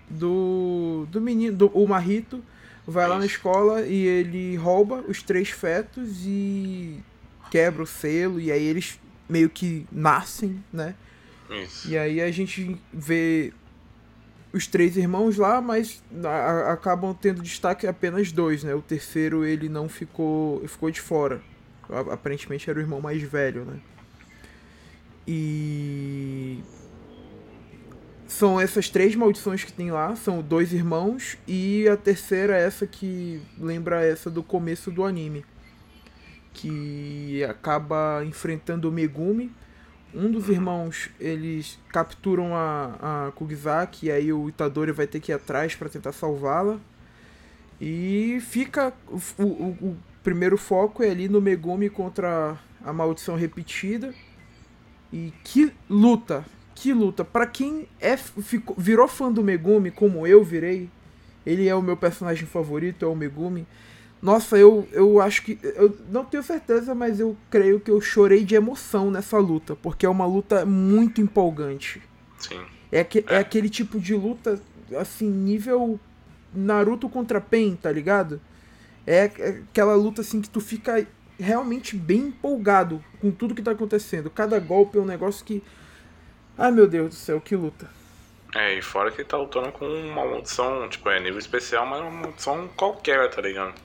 do do menino do o Marrito vai lá na escola e ele rouba os três fetos e quebra o selo e aí eles meio que nascem né Isso. e aí a gente vê os três irmãos lá, mas a, acabam tendo destaque apenas dois, né? O terceiro ele não ficou, ficou de fora. Aparentemente era o irmão mais velho, né? E são essas três maldições que tem lá, são dois irmãos e a terceira é essa que lembra essa do começo do anime, que acaba enfrentando o Megumi um dos irmãos, eles capturam a, a Kugizaki, e aí o Itadori vai ter que ir atrás para tentar salvá-la. E fica. O, o, o, primeiro foco é ali no Megumi contra a maldição repetida. E que luta! Que luta! Para quem é, ficou, virou fã do Megumi, como eu virei, ele é o meu personagem favorito, é o Megumi. Nossa, eu, eu acho que. Eu não tenho certeza, mas eu creio que eu chorei de emoção nessa luta, porque é uma luta muito empolgante. Sim. É, que, é. é aquele tipo de luta, assim, nível Naruto contra Pen, tá ligado? É, é aquela luta assim que tu fica realmente bem empolgado com tudo que tá acontecendo. Cada golpe é um negócio que. Ai meu Deus do céu, que luta. É, e fora que ele tá lutando com uma maldição, tipo, é nível especial, mas é uma maldição qualquer, tá ligado?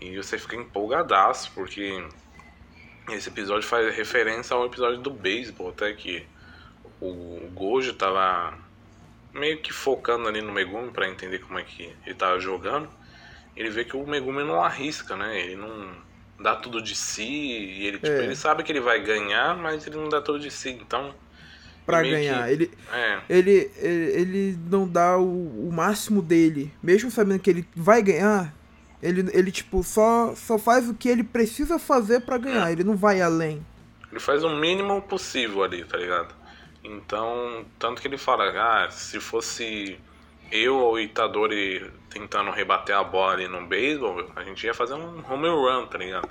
E você fica empolgadaço, porque esse episódio faz referência ao episódio do beisebol, até que o Gojo tava meio que focando ali no Megumi para entender como é que ele tava jogando. Ele vê que o Megumi não arrisca, né? Ele não dá tudo de si e ele, tipo, é. ele sabe que ele vai ganhar, mas ele não dá tudo de si, então para ganhar. Que... Ele, é. ele, ele, ele não dá o, o máximo dele. Mesmo sabendo que ele vai ganhar, ele, ele tipo, só, só faz o que ele precisa fazer para ganhar, ele não vai além. Ele faz o mínimo possível ali, tá ligado? Então, tanto que ele fala, ah, se fosse eu ou o Itadori tentando rebater a bola ali no beisebol, a gente ia fazer um home run, tá ligado?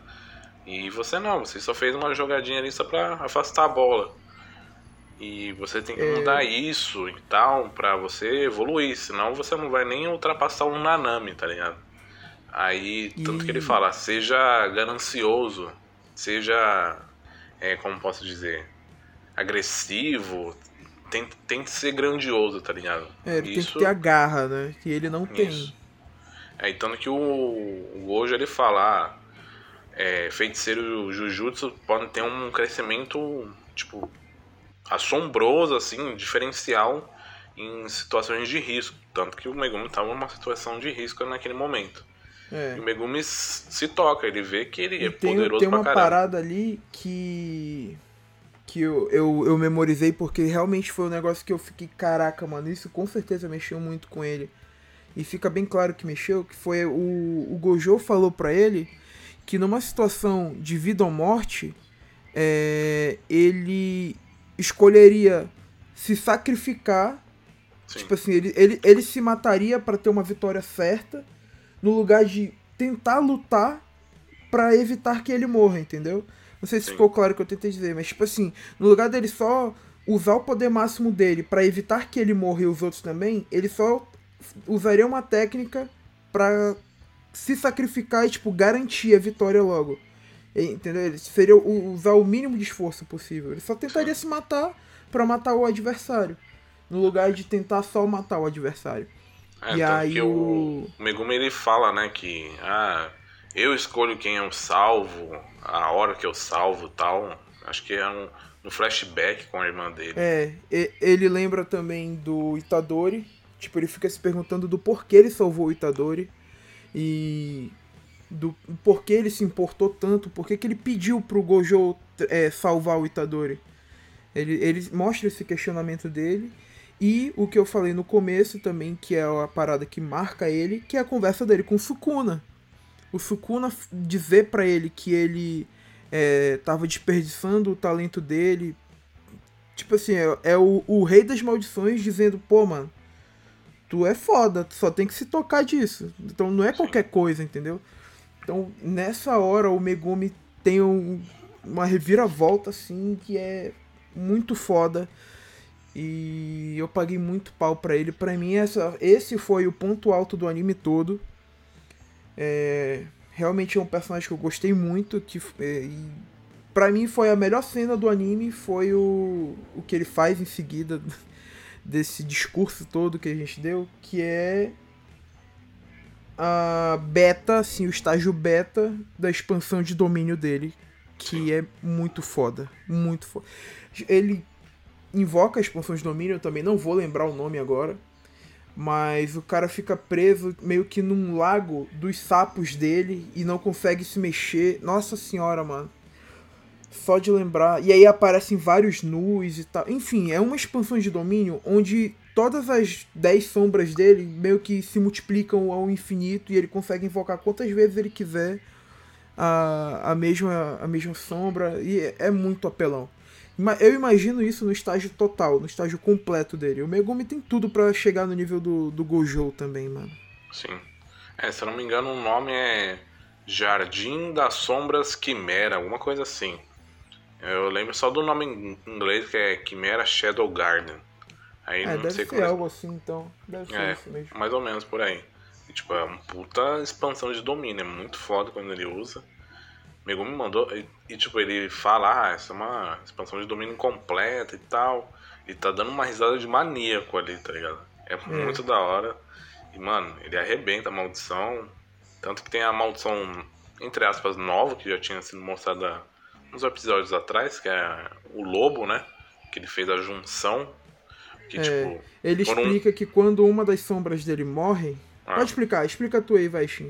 E você não, você só fez uma jogadinha ali só pra afastar a bola. E você tem que é... mudar isso e tal pra você evoluir, senão você não vai nem ultrapassar um Nanami, tá ligado? Aí, tanto e... que ele fala, seja ganancioso, seja, é, como posso dizer, agressivo, tem, que ser grandioso, tá ligado? É, ele Isso... tem que ter a garra, né? Que ele não tem. Isso. É, tanto que o, o hoje ele fala, ah, é, feiticeiro Jujutsu pode ter um crescimento, tipo, assombroso, assim, diferencial em situações de risco. Tanto que o Megumi estava numa situação de risco naquele momento. É. E o Megumi se toca, ele vê que ele e é tem, poderoso Tem uma pra parada ali que. que eu, eu, eu memorizei porque realmente foi um negócio que eu fiquei, caraca, mano, isso com certeza mexeu muito com ele. E fica bem claro que mexeu, que foi o, o Gojo falou para ele que numa situação de vida ou morte, é, ele escolheria se sacrificar. Sim. Tipo assim, ele, ele, ele se mataria para ter uma vitória certa no lugar de tentar lutar para evitar que ele morra, entendeu? Não sei se Sim. ficou claro o que eu tentei dizer, mas tipo assim, no lugar dele só usar o poder máximo dele para evitar que ele morra e os outros também, ele só usaria uma técnica para se sacrificar e tipo garantir a vitória logo. Entendeu? Ele seria usar o mínimo de esforço possível. Ele só tentaria se matar para matar o adversário, no lugar de tentar só matar o adversário. É, e aí o... o Megumi ele fala, né, que ah, eu escolho quem eu salvo, a hora que eu salvo tal. Acho que é um, um flashback com a irmã dele. É, ele lembra também do Itadori. Tipo, ele fica se perguntando do porquê ele salvou o Itadori. E do porquê ele se importou tanto, porquê que ele pediu pro Gojo é, salvar o Itadori. Ele, ele mostra esse questionamento dele. E o que eu falei no começo também, que é a parada que marca ele, que é a conversa dele com o Sukuna. O Sukuna dizer para ele que ele é, tava desperdiçando o talento dele. Tipo assim, é, é o, o, rei das maldições dizendo, pô, mano, tu é foda, tu só tem que se tocar disso. Então não é qualquer coisa, entendeu? Então nessa hora o Megumi tem um, uma reviravolta assim que é muito foda. E eu paguei muito pau pra ele. Pra mim, essa, esse foi o ponto alto do anime todo. É, realmente é um personagem que eu gostei muito. Que, é, e pra mim foi a melhor cena do anime. Foi o, o que ele faz em seguida desse discurso todo que a gente deu. Que é a beta, assim, o estágio beta da expansão de domínio dele. Que é muito foda. Muito foda. Ele invoca a expansão de domínio, eu também não vou lembrar o nome agora. Mas o cara fica preso meio que num lago dos sapos dele e não consegue se mexer. Nossa senhora, mano. Só de lembrar. E aí aparecem vários nus e tal. Enfim, é uma expansão de domínio onde todas as 10 sombras dele meio que se multiplicam ao infinito e ele consegue invocar quantas vezes ele quiser a, a, mesma, a mesma sombra. E é, é muito apelão. Eu imagino isso no estágio total, no estágio completo dele. O Megumi tem tudo para chegar no nível do, do Gojo também, mano. Sim. É, se eu não me engano, o nome é Jardim das Sombras Quimera, alguma coisa assim. Eu lembro só do nome em inglês que é Quimera Shadow Garden. Aí é, não deve sei ser como é. algo assim, então. Deve ser é, isso mesmo. Mais ou menos por aí. E, tipo, é uma puta expansão de domínio. É muito foda quando ele usa. Megumi mandou. E, e, tipo, ele fala, ah, essa é uma expansão de domínio completa e tal. E tá dando uma risada de maníaco ali, tá ligado? É hum. muito da hora. E, mano, ele arrebenta a maldição. Tanto que tem a maldição, entre aspas, nova, que já tinha sido mostrada uns episódios atrás, que é o lobo, né? Que ele fez a junção. Que, é, tipo, ele explica um... que quando uma das sombras dele morre, ah. Pode explicar, explica tu aí, vai, Shin.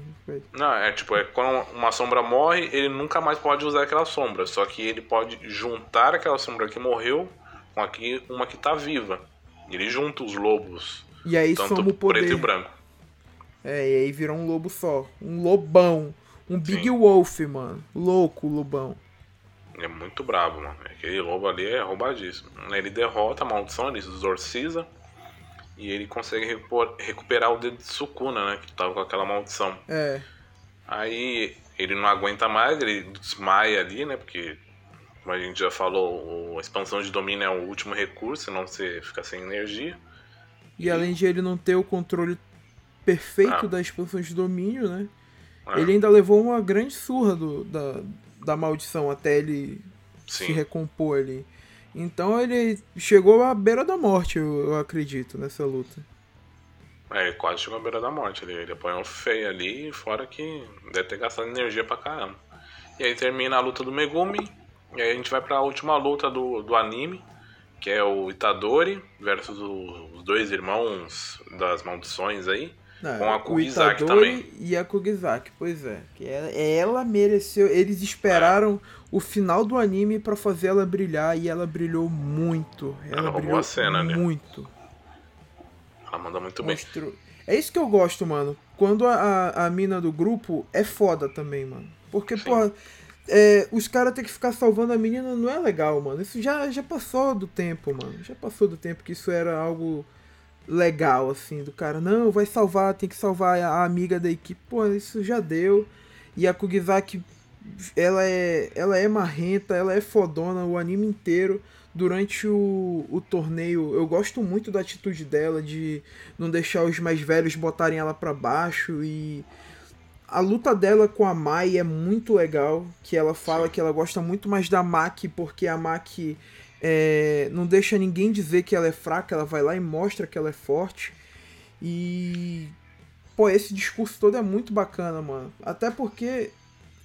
Não, é tipo, é quando uma sombra morre, ele nunca mais pode usar aquela sombra. Só que ele pode juntar aquela sombra que morreu com aqui, uma que tá viva. Ele junta os lobos. E aí tanto soma o poder. preto e branco. É, e aí virou um lobo só. Um lobão. Um Big Sim. Wolf, mano. Louco o lobão. É muito brabo, mano. Aquele lobo ali é roubadíssimo. Ele derrota a maldição, ele exorciza. E ele consegue recuperar o dedo de Sukuna, né? Que tava com aquela maldição. É. Aí ele não aguenta mais, ele desmaia ali, né? Porque, como a gente já falou, a expansão de domínio é o último recurso, senão você fica sem energia. E, e... além de ele não ter o controle perfeito ah. da expansão de domínio, né? É. Ele ainda levou uma grande surra do, da, da maldição até ele Sim. se recompor ali. Então ele chegou à beira da morte, eu, eu acredito, nessa luta. É, ele quase chegou à beira da morte. Ele, ele apanhou feio ali, fora que deve ter gastado energia pra caramba. E aí termina a luta do Megumi. E aí a gente vai pra última luta do, do anime, que é o Itadori versus os dois irmãos das maldições aí. Não, com a Kugizaki também. E a Kugizaki, pois é. Que ela, ela mereceu. Eles esperaram é o final do anime para fazer ela brilhar e ela brilhou muito. Ela, ela brilhou a cena, né? muito. Né? Ela manda muito Mostrou. bem. É isso que eu gosto, mano. Quando a, a, a mina do grupo é foda também, mano. Porque, Sim. porra, é, os caras ter que ficar salvando a menina não é legal, mano. Isso já, já passou do tempo, mano. Já passou do tempo que isso era algo legal, assim, do cara. Não, vai salvar, tem que salvar a amiga da equipe. Pô, isso já deu. E a Kugizaki ela é, ela é marrenta, ela é fodona o anime inteiro. Durante o, o torneio, eu gosto muito da atitude dela de não deixar os mais velhos botarem ela para baixo e a luta dela com a Mai é muito legal, que ela fala que ela gosta muito mais da Maki porque a Maki é, não deixa ninguém dizer que ela é fraca, ela vai lá e mostra que ela é forte. E pô, esse discurso todo é muito bacana, mano. Até porque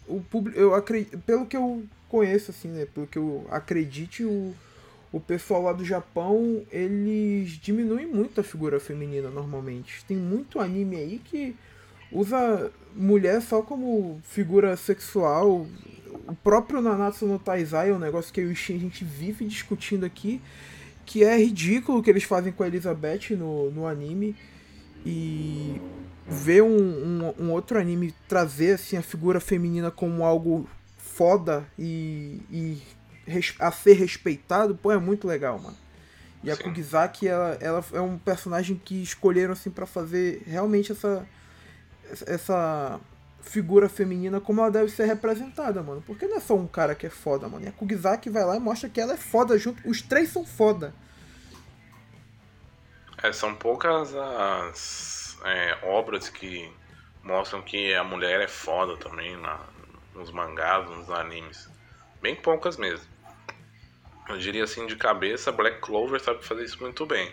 o público, eu acredito, pelo que eu conheço, assim, né? Pelo que eu acredite, o, o pessoal lá do Japão, eles diminuem muito a figura feminina normalmente. Tem muito anime aí que usa mulher só como figura sexual. O próprio Nanatsu no Taizai é um negócio que eu e o Shin, a gente vive discutindo aqui. que é ridículo o que eles fazem com a Elizabeth no, no anime. E ver um, um, um, outro anime trazer assim, a figura feminina como algo foda e, e a ser respeitado, pô, é muito legal, mano. E a Kugizaki, ela, ela é um personagem que escolheram assim para fazer realmente essa essa figura feminina como ela deve ser representada, mano. Porque não é só um cara que é foda, mano. E a Kugizaki vai lá e mostra que ela é foda junto. Os três são foda. É, são poucas as é, obras que mostram que a mulher é foda também na, nos mangás, nos animes. Bem poucas mesmo. Eu diria assim de cabeça, Black Clover sabe fazer isso muito bem.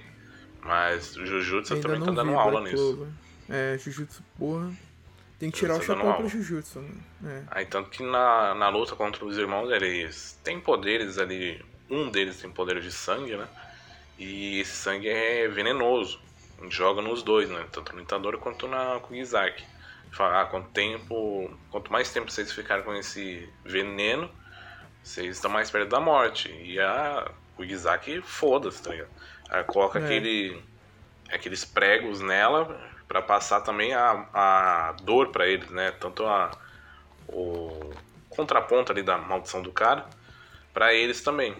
Mas Jujutsu também tá dando aula Black nisso. Clover. É, Jujutsu, porra. Tem que tirar o chapéu pra Jujutsu. Né? É. Aí, tanto que na, na luta contra os irmãos, eles têm poderes ali. Um deles tem poderes de sangue, né? E esse sangue é venenoso. A gente joga nos dois, né? Tanto no Itadori quanto na Kugizaki. Fala, ah, quanto tempo. Quanto mais tempo vocês ficarem com esse veneno, vocês estão mais perto da morte. E a Kugizaki, foda-se, tá ligado? Aí coloca é. aquele, aqueles pregos nela para passar também a, a dor para eles, né? Tanto a o contraponto ali da maldição do cara para eles também.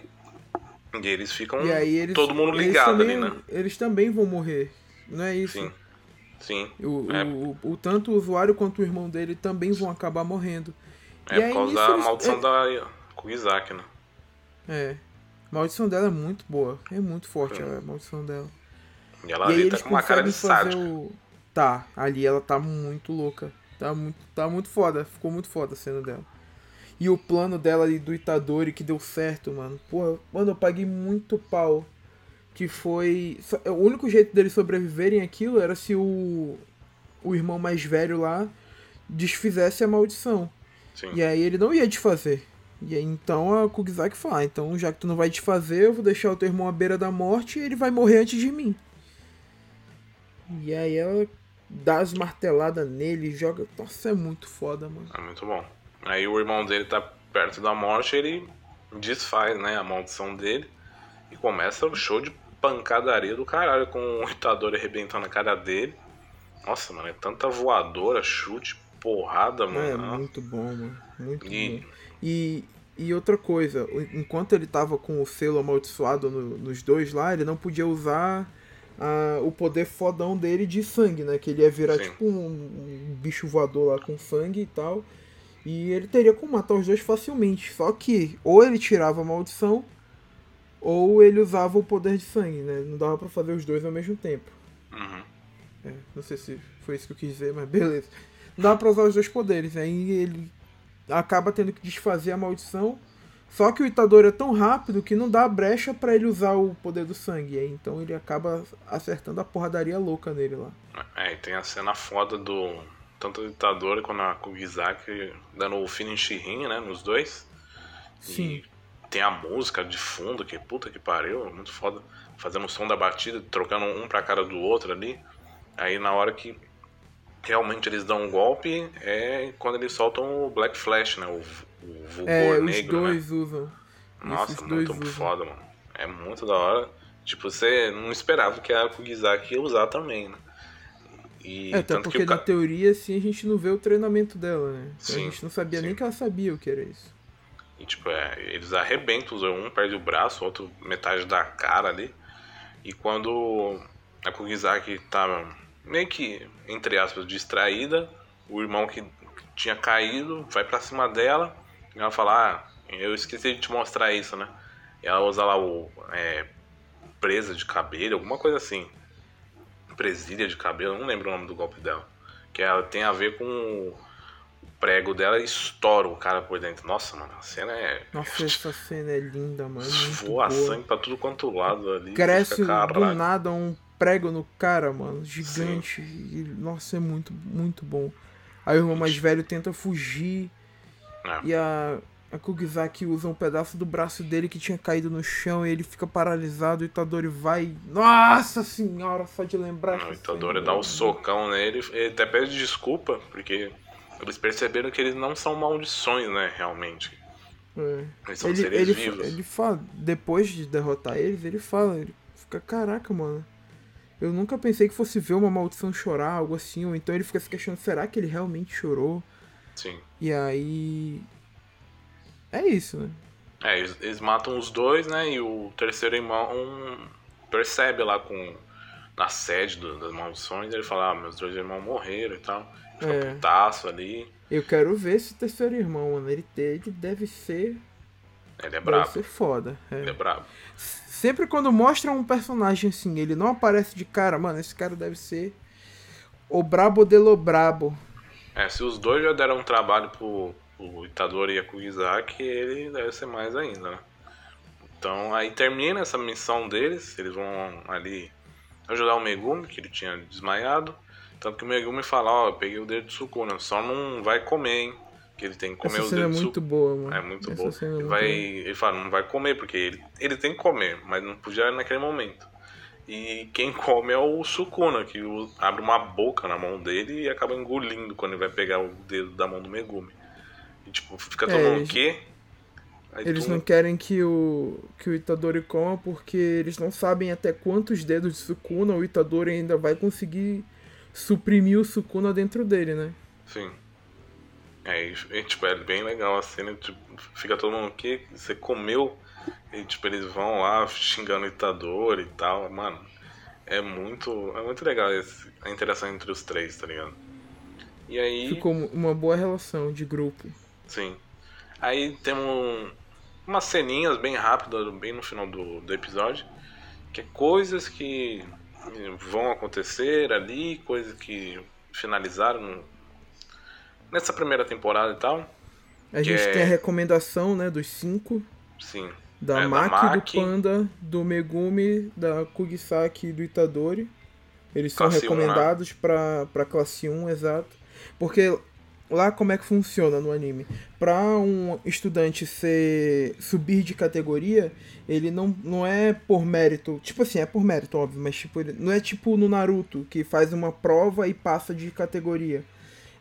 E eles ficam e aí eles, todo mundo ligado também, ali, né? Eles também vão morrer, não é isso? Sim. Sim. O, é. o, o, o, tanto o usuário quanto o irmão dele também vão acabar morrendo. É e por causa da eles, maldição é... da Kugisaki, né? É. A maldição dela é muito boa. É muito forte a maldição dela. E ela e ali tá com uma cara de sádica. O... Tá, ali ela tá muito louca. Tá muito, tá muito foda. Ficou muito foda a cena dela. E o plano dela ali do Itadori que deu certo, mano. Pô, mano, eu paguei muito pau. Que foi. O único jeito deles sobreviverem aquilo era se o. O irmão mais velho lá desfizesse a maldição. Sim. E aí ele não ia desfazer. E aí então a Kugizaki fala, ah, então já que tu não vai desfazer, eu vou deixar o teu irmão à beira da morte e ele vai morrer antes de mim. E aí ela dá as marteladas nele, joga. Nossa, é muito foda, mano. É muito bom. Aí o irmão dele tá perto da morte, ele desfaz, né, a maldição dele e começa o show de pancadaria do caralho com o Itadori arrebentando a cara dele. Nossa, mano, é tanta voadora, chute, porrada, mano. É muito bom, mano. Muito e... bom. E, e outra coisa, enquanto ele tava com o selo amaldiçoado no, nos dois lá, ele não podia usar a, o poder fodão dele de sangue, né? Que ele ia virar Sim. tipo um, um, bicho voador lá com sangue e tal. E ele teria como matar os dois facilmente. Só que ou ele tirava a maldição, ou ele usava o poder de sangue, né? Não dava para fazer os dois ao mesmo tempo. Uhum. É, não sei se foi isso que eu quis dizer, mas beleza. Não dava pra usar os dois poderes. Aí ele acaba tendo que desfazer a maldição só que o Itadori é tão rápido que não dá brecha para ele usar o poder do sangue. Então ele acaba acertando a porradaria louca nele lá. É, e tem a cena foda do. Tanto do Itadori quanto a Kugizaki dando o finish ring, né? Nos dois. Sim. E tem a música de fundo, que puta que pariu, muito foda. Fazendo o som da batida, trocando um pra cara do outro ali. Aí na hora que realmente eles dão um golpe é quando eles soltam o Black Flash, né? O o é, negro, os dois né? usam. Nossa, Esses muito usam. foda, mano. É muito da hora. Tipo, você não esperava que a Kugizaki ia usar também, né? E, é, até porque na teoria, assim, a gente não vê o treinamento dela, né? Então sim, a gente não sabia sim. nem que ela sabia o que era isso. E, tipo, é, eles arrebentam, um perde o braço, o outro metade da cara ali. E quando a Kugizaki tá meio que, entre aspas, distraída, o irmão que tinha caído vai para cima dela e ela fala, ah, eu esqueci de te mostrar isso, né? E ela usa lá o é, presa de cabelo, alguma coisa assim. Presília de cabelo, não lembro o nome do golpe dela. Que ela tem a ver com o prego dela e estoura o cara por dentro. Nossa, mano, a cena é. Nossa, essa cena é linda, mano. Voa boa. sangue pra tudo quanto lado ali. Cresce fica, do nada um prego no cara, mano. Gigante. E, nossa, é muito, muito bom. Aí o irmão mais velho tenta fugir. É. E a, a Kugizaki usa um pedaço do braço dele que tinha caído no chão e ele fica paralisado. E o Itadori vai. Nossa senhora, só de lembrar. Não, o Itadori dá um socão nele. Ele até pede desculpa, porque eles perceberam que eles não são maldições, né, realmente. É. Eles são ele, seres ele, vivos. Ele fala, depois de derrotar eles, ele fala, ele fica, caraca, mano. Eu nunca pensei que fosse ver uma maldição chorar, algo assim, ou então ele fica se questionando, será que ele realmente chorou? Sim. E aí. É isso, né? É, eles, eles matam os dois, né? E o terceiro irmão um, percebe lá com. Na sede do, das maldições, ele fala, ah, meus dois irmãos morreram e tal. Fica é. putaço ali. Eu quero ver esse terceiro irmão, mano. Ele, ele deve ser. Ele é brabo. Deve ser foda. É. Ele é brabo. Sempre quando mostra um personagem assim, ele não aparece de cara, mano, esse cara deve ser o brabo de lo brabo. É, se os dois já deram um trabalho pro, pro Itadori e a Kugizaki, ele deve ser mais ainda, né? Então aí termina essa missão deles, eles vão ali ajudar o Megumi, que ele tinha desmaiado. Tanto que o Megumi fala, ó, oh, eu peguei o dedo de Sukuna, só não vai comer, hein? que ele tem que comer Essa os dedos. É muito boa, mano. É muito boa. É ele, vai, ele fala, não vai comer, porque ele, ele tem que comer, mas não podia naquele momento. E quem come é o Sukuna, que abre uma boca na mão dele e acaba engolindo quando ele vai pegar o dedo da mão do Megumi. E tipo, fica todo é, mundo o quê? Aí eles tu... não querem que o, que o Itadori coma porque eles não sabem até quantos dedos de Sukuna o Itadori ainda vai conseguir suprimir o Sukuna dentro dele, né? Sim. É, e, tipo, é bem legal a cena, tipo, fica todo mundo que você comeu e tipo, eles vão lá xingando o Itador e tal, mano. É muito, é muito legal esse, a interação entre os três, tá ligado? E aí ficou uma boa relação de grupo. Sim. Aí temos umas ceninhas bem rápidas, bem no final do, do episódio, que é coisas que vão acontecer ali, coisas que finalizaram nessa primeira temporada e tal. A gente é... tem a recomendação, né, dos cinco. Sim. Da é, Maki, da Maki, do Panda, do Megumi, da Kugisaki e do Itadori. Eles são classe recomendados 1, né? pra, pra classe 1, exato. Porque lá como é que funciona no anime? Pra um estudante ser subir de categoria, ele não, não é por mérito. Tipo assim, é por mérito, óbvio, mas tipo, não é tipo no Naruto, que faz uma prova e passa de categoria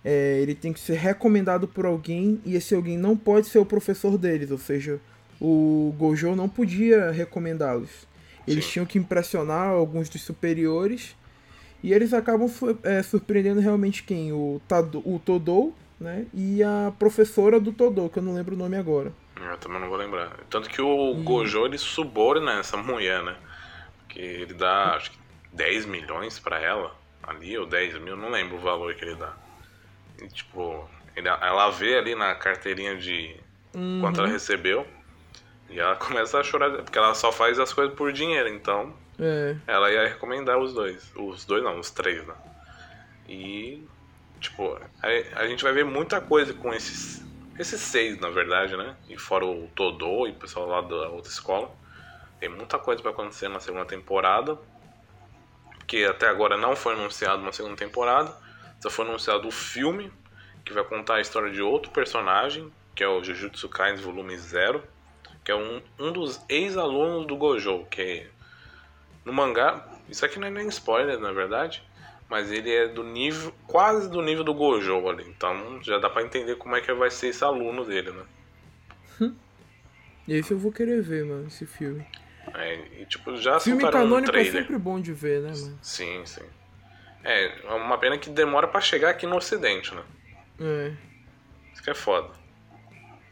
é, ele tem que ser recomendado por alguém e esse alguém não pode ser o professor deles, ou seja, o Gojo não podia recomendá-los. Eles Sim. tinham que impressionar alguns dos superiores e eles acabam é, surpreendendo realmente quem? O, Tado, o Todou né? e a professora do Todou, que eu não lembro o nome agora. Eu também não vou lembrar. Tanto que o e... Gojo ele suborna essa mulher, né? Que ele dá acho que 10 milhões para ela ali, ou 10 mil, não lembro o valor que ele dá. E, tipo, ela vê ali na carteirinha de uhum. quanto ela recebeu. E ela começa a chorar, porque ela só faz as coisas por dinheiro, então. É. Ela ia recomendar os dois. Os dois não, os três, né? E. Tipo, a, a gente vai ver muita coisa com esses. Esses seis, na verdade, né? E fora o Todô e o pessoal lá da outra escola. Tem muita coisa para acontecer na segunda temporada. Que até agora não foi anunciado uma segunda temporada. Só foi anunciado o filme, que vai contar a história de outro personagem, que é o Jujutsu Kaisen Volume 0, que é um, um dos ex-alunos do Gojo, que no mangá, isso aqui não é nem spoiler, na verdade, mas ele é do nível, quase do nível do Gojo ali, então já dá para entender como é que vai ser esse aluno dele, né? Hum. Esse eu vou querer ver, mano, esse filme. É, e tipo, já Filme canônico é sempre bom de ver, né, mano? Sim, sim. É, é uma pena que demora para chegar aqui no ocidente, né? É. Isso que é foda.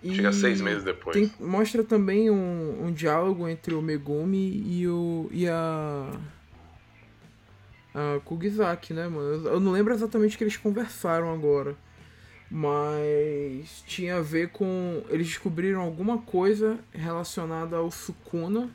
E Chega seis meses depois. Tem, mostra também um, um diálogo entre o Megumi e o. e a. A Kugizaki, né, mano? Eu não lembro exatamente o que eles conversaram agora. Mas tinha a ver com. Eles descobriram alguma coisa relacionada ao Sukuna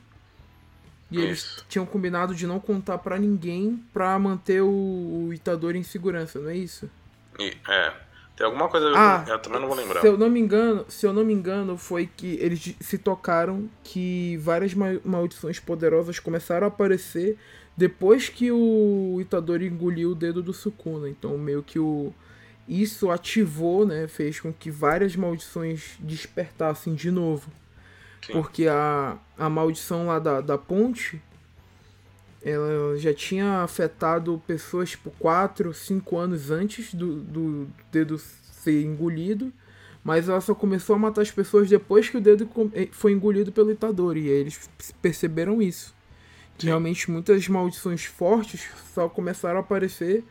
e Isso. eles tinham combinado de não contar para ninguém pra manter o, o Itadori em segurança, não é isso? E, é. Tem alguma coisa ah, eu também não vou lembrar. Se eu não me engano, se eu não me engano, foi que eles se tocaram que várias maldições poderosas começaram a aparecer depois que o Itadori engoliu o dedo do Sukuna. Então meio que o isso ativou, né, fez com que várias maldições despertassem de novo. Porque a, a maldição lá da, da ponte ela já tinha afetado pessoas tipo 4, 5 anos antes do, do dedo ser engolido, Mas ela só começou a matar as pessoas depois que o dedo eh, foi engolido pelo Itadori. E eles perceberam isso. Que realmente muitas maldições fortes só começaram a aparecer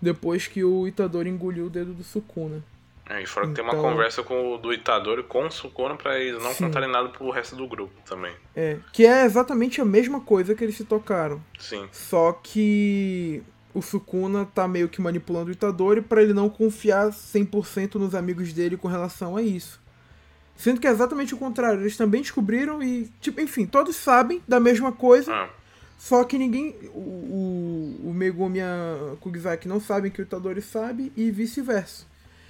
depois que o Itadori engoliu o dedo do Sukuna. É, e fora que então... tem uma então conversa com o do Itadori com o Sukuna pra eles não Sim. contarem nada pro resto do grupo também. É, que é exatamente a mesma coisa que eles se tocaram. Sim. Só que o Sukuna tá meio que manipulando o Itadori para ele não confiar 100% nos amigos dele com relação a isso. Sendo que é exatamente o contrário, eles também descobriram e, tipo, enfim, todos sabem da mesma coisa, ah. só que ninguém, o, o, o Megumi e a Kugizaki não sabem que o Itadori sabe e vice-versa.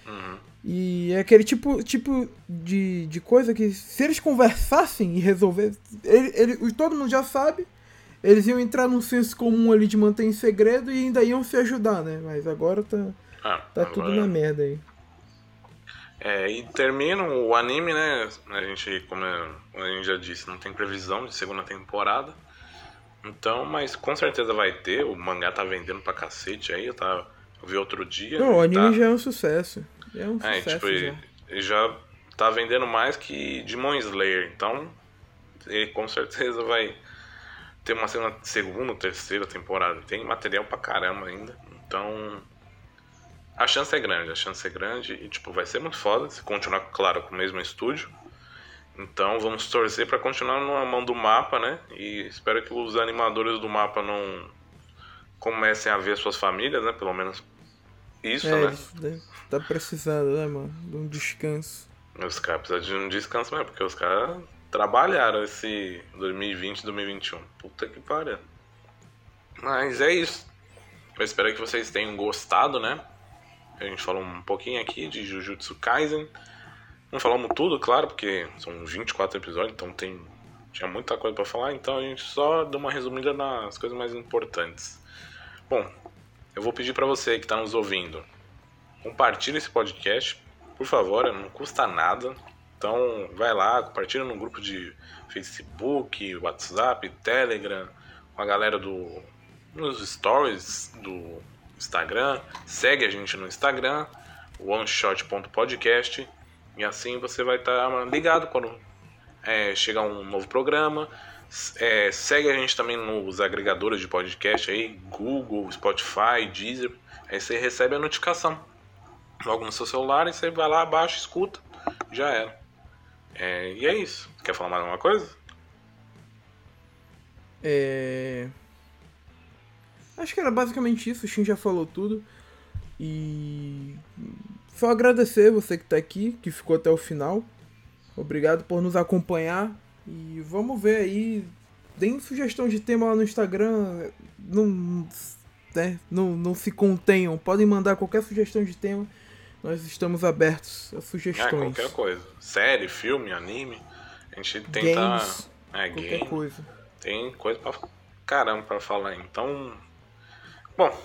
Uhum. E é aquele tipo, tipo de, de coisa que se eles conversassem e resolver, ele, ele, todo mundo já sabe, eles iam entrar num senso comum ali de manter em segredo e ainda iam se ajudar, né? Mas agora tá, ah, tá agora... tudo na merda aí. É, e termina o anime, né? A gente, como a gente já disse, não tem previsão de segunda temporada. Então, mas com certeza vai ter. O mangá tá vendendo pra cacete aí, eu, tava, eu vi outro dia. Não, o anime tá... já é um sucesso. É um é, sucesso. Tipo, já. Ele já tá vendendo mais que Demon Slayer. Então, ele com certeza vai ter uma segunda, segunda terceira temporada. Tem material pra caramba ainda. Então, a chance é grande, a chance é grande e tipo, vai ser muito foda se continuar, claro, com o mesmo estúdio. Então vamos torcer para continuar na mão do mapa, né? E espero que os animadores do mapa não comecem a ver suas famílias, né? Pelo menos isso, é, né? Tá precisando, né, mano? De um descanso. Os caras precisam de um descanso mesmo, porque os caras trabalharam esse 2020 2021. Puta que pariu. Mas é isso. Eu espero que vocês tenham gostado, né? A gente falou um pouquinho aqui de Jujutsu Kaisen. Não falamos tudo, claro, porque são 24 episódios, então tem tinha muita coisa para falar, então a gente só deu uma resumida nas coisas mais importantes. Bom, eu vou pedir para você que está nos ouvindo, compartilhe esse podcast, por favor, não custa nada. Então vai lá, compartilha no grupo de Facebook, WhatsApp, Telegram, com a galera do nos stories do Instagram, segue a gente no Instagram, oneshot.podcast, e assim você vai estar tá ligado quando é, chegar um novo programa. É, segue a gente também nos agregadores de podcast aí, Google, Spotify, Deezer. Aí você recebe a notificação logo no seu celular e você vai lá, baixa, escuta, já era. É, e é isso. Quer falar mais alguma coisa? É. Acho que era basicamente isso, o Shin já falou tudo. E só agradecer você que está aqui, que ficou até o final. Obrigado por nos acompanhar. E vamos ver aí. Deem sugestão de tema lá no Instagram. Não, né, não, não se contenham. Podem mandar qualquer sugestão de tema. Nós estamos abertos a sugestões. É, qualquer coisa. Série, filme, anime. A gente tenta. Games, é, qualquer game. coisa. Tem coisa pra caramba pra falar. Então. Bom,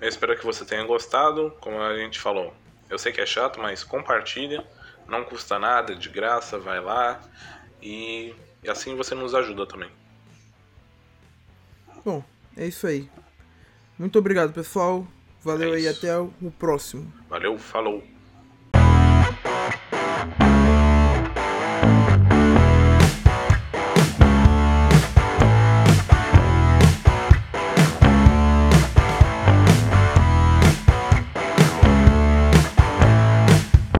eu espero que você tenha gostado. Como a gente falou, eu sei que é chato, mas compartilha. Não custa nada, de graça, vai lá. E, e assim você nos ajuda também. Bom, é isso aí. Muito obrigado, pessoal. Valeu é aí, até o próximo. Valeu, falou.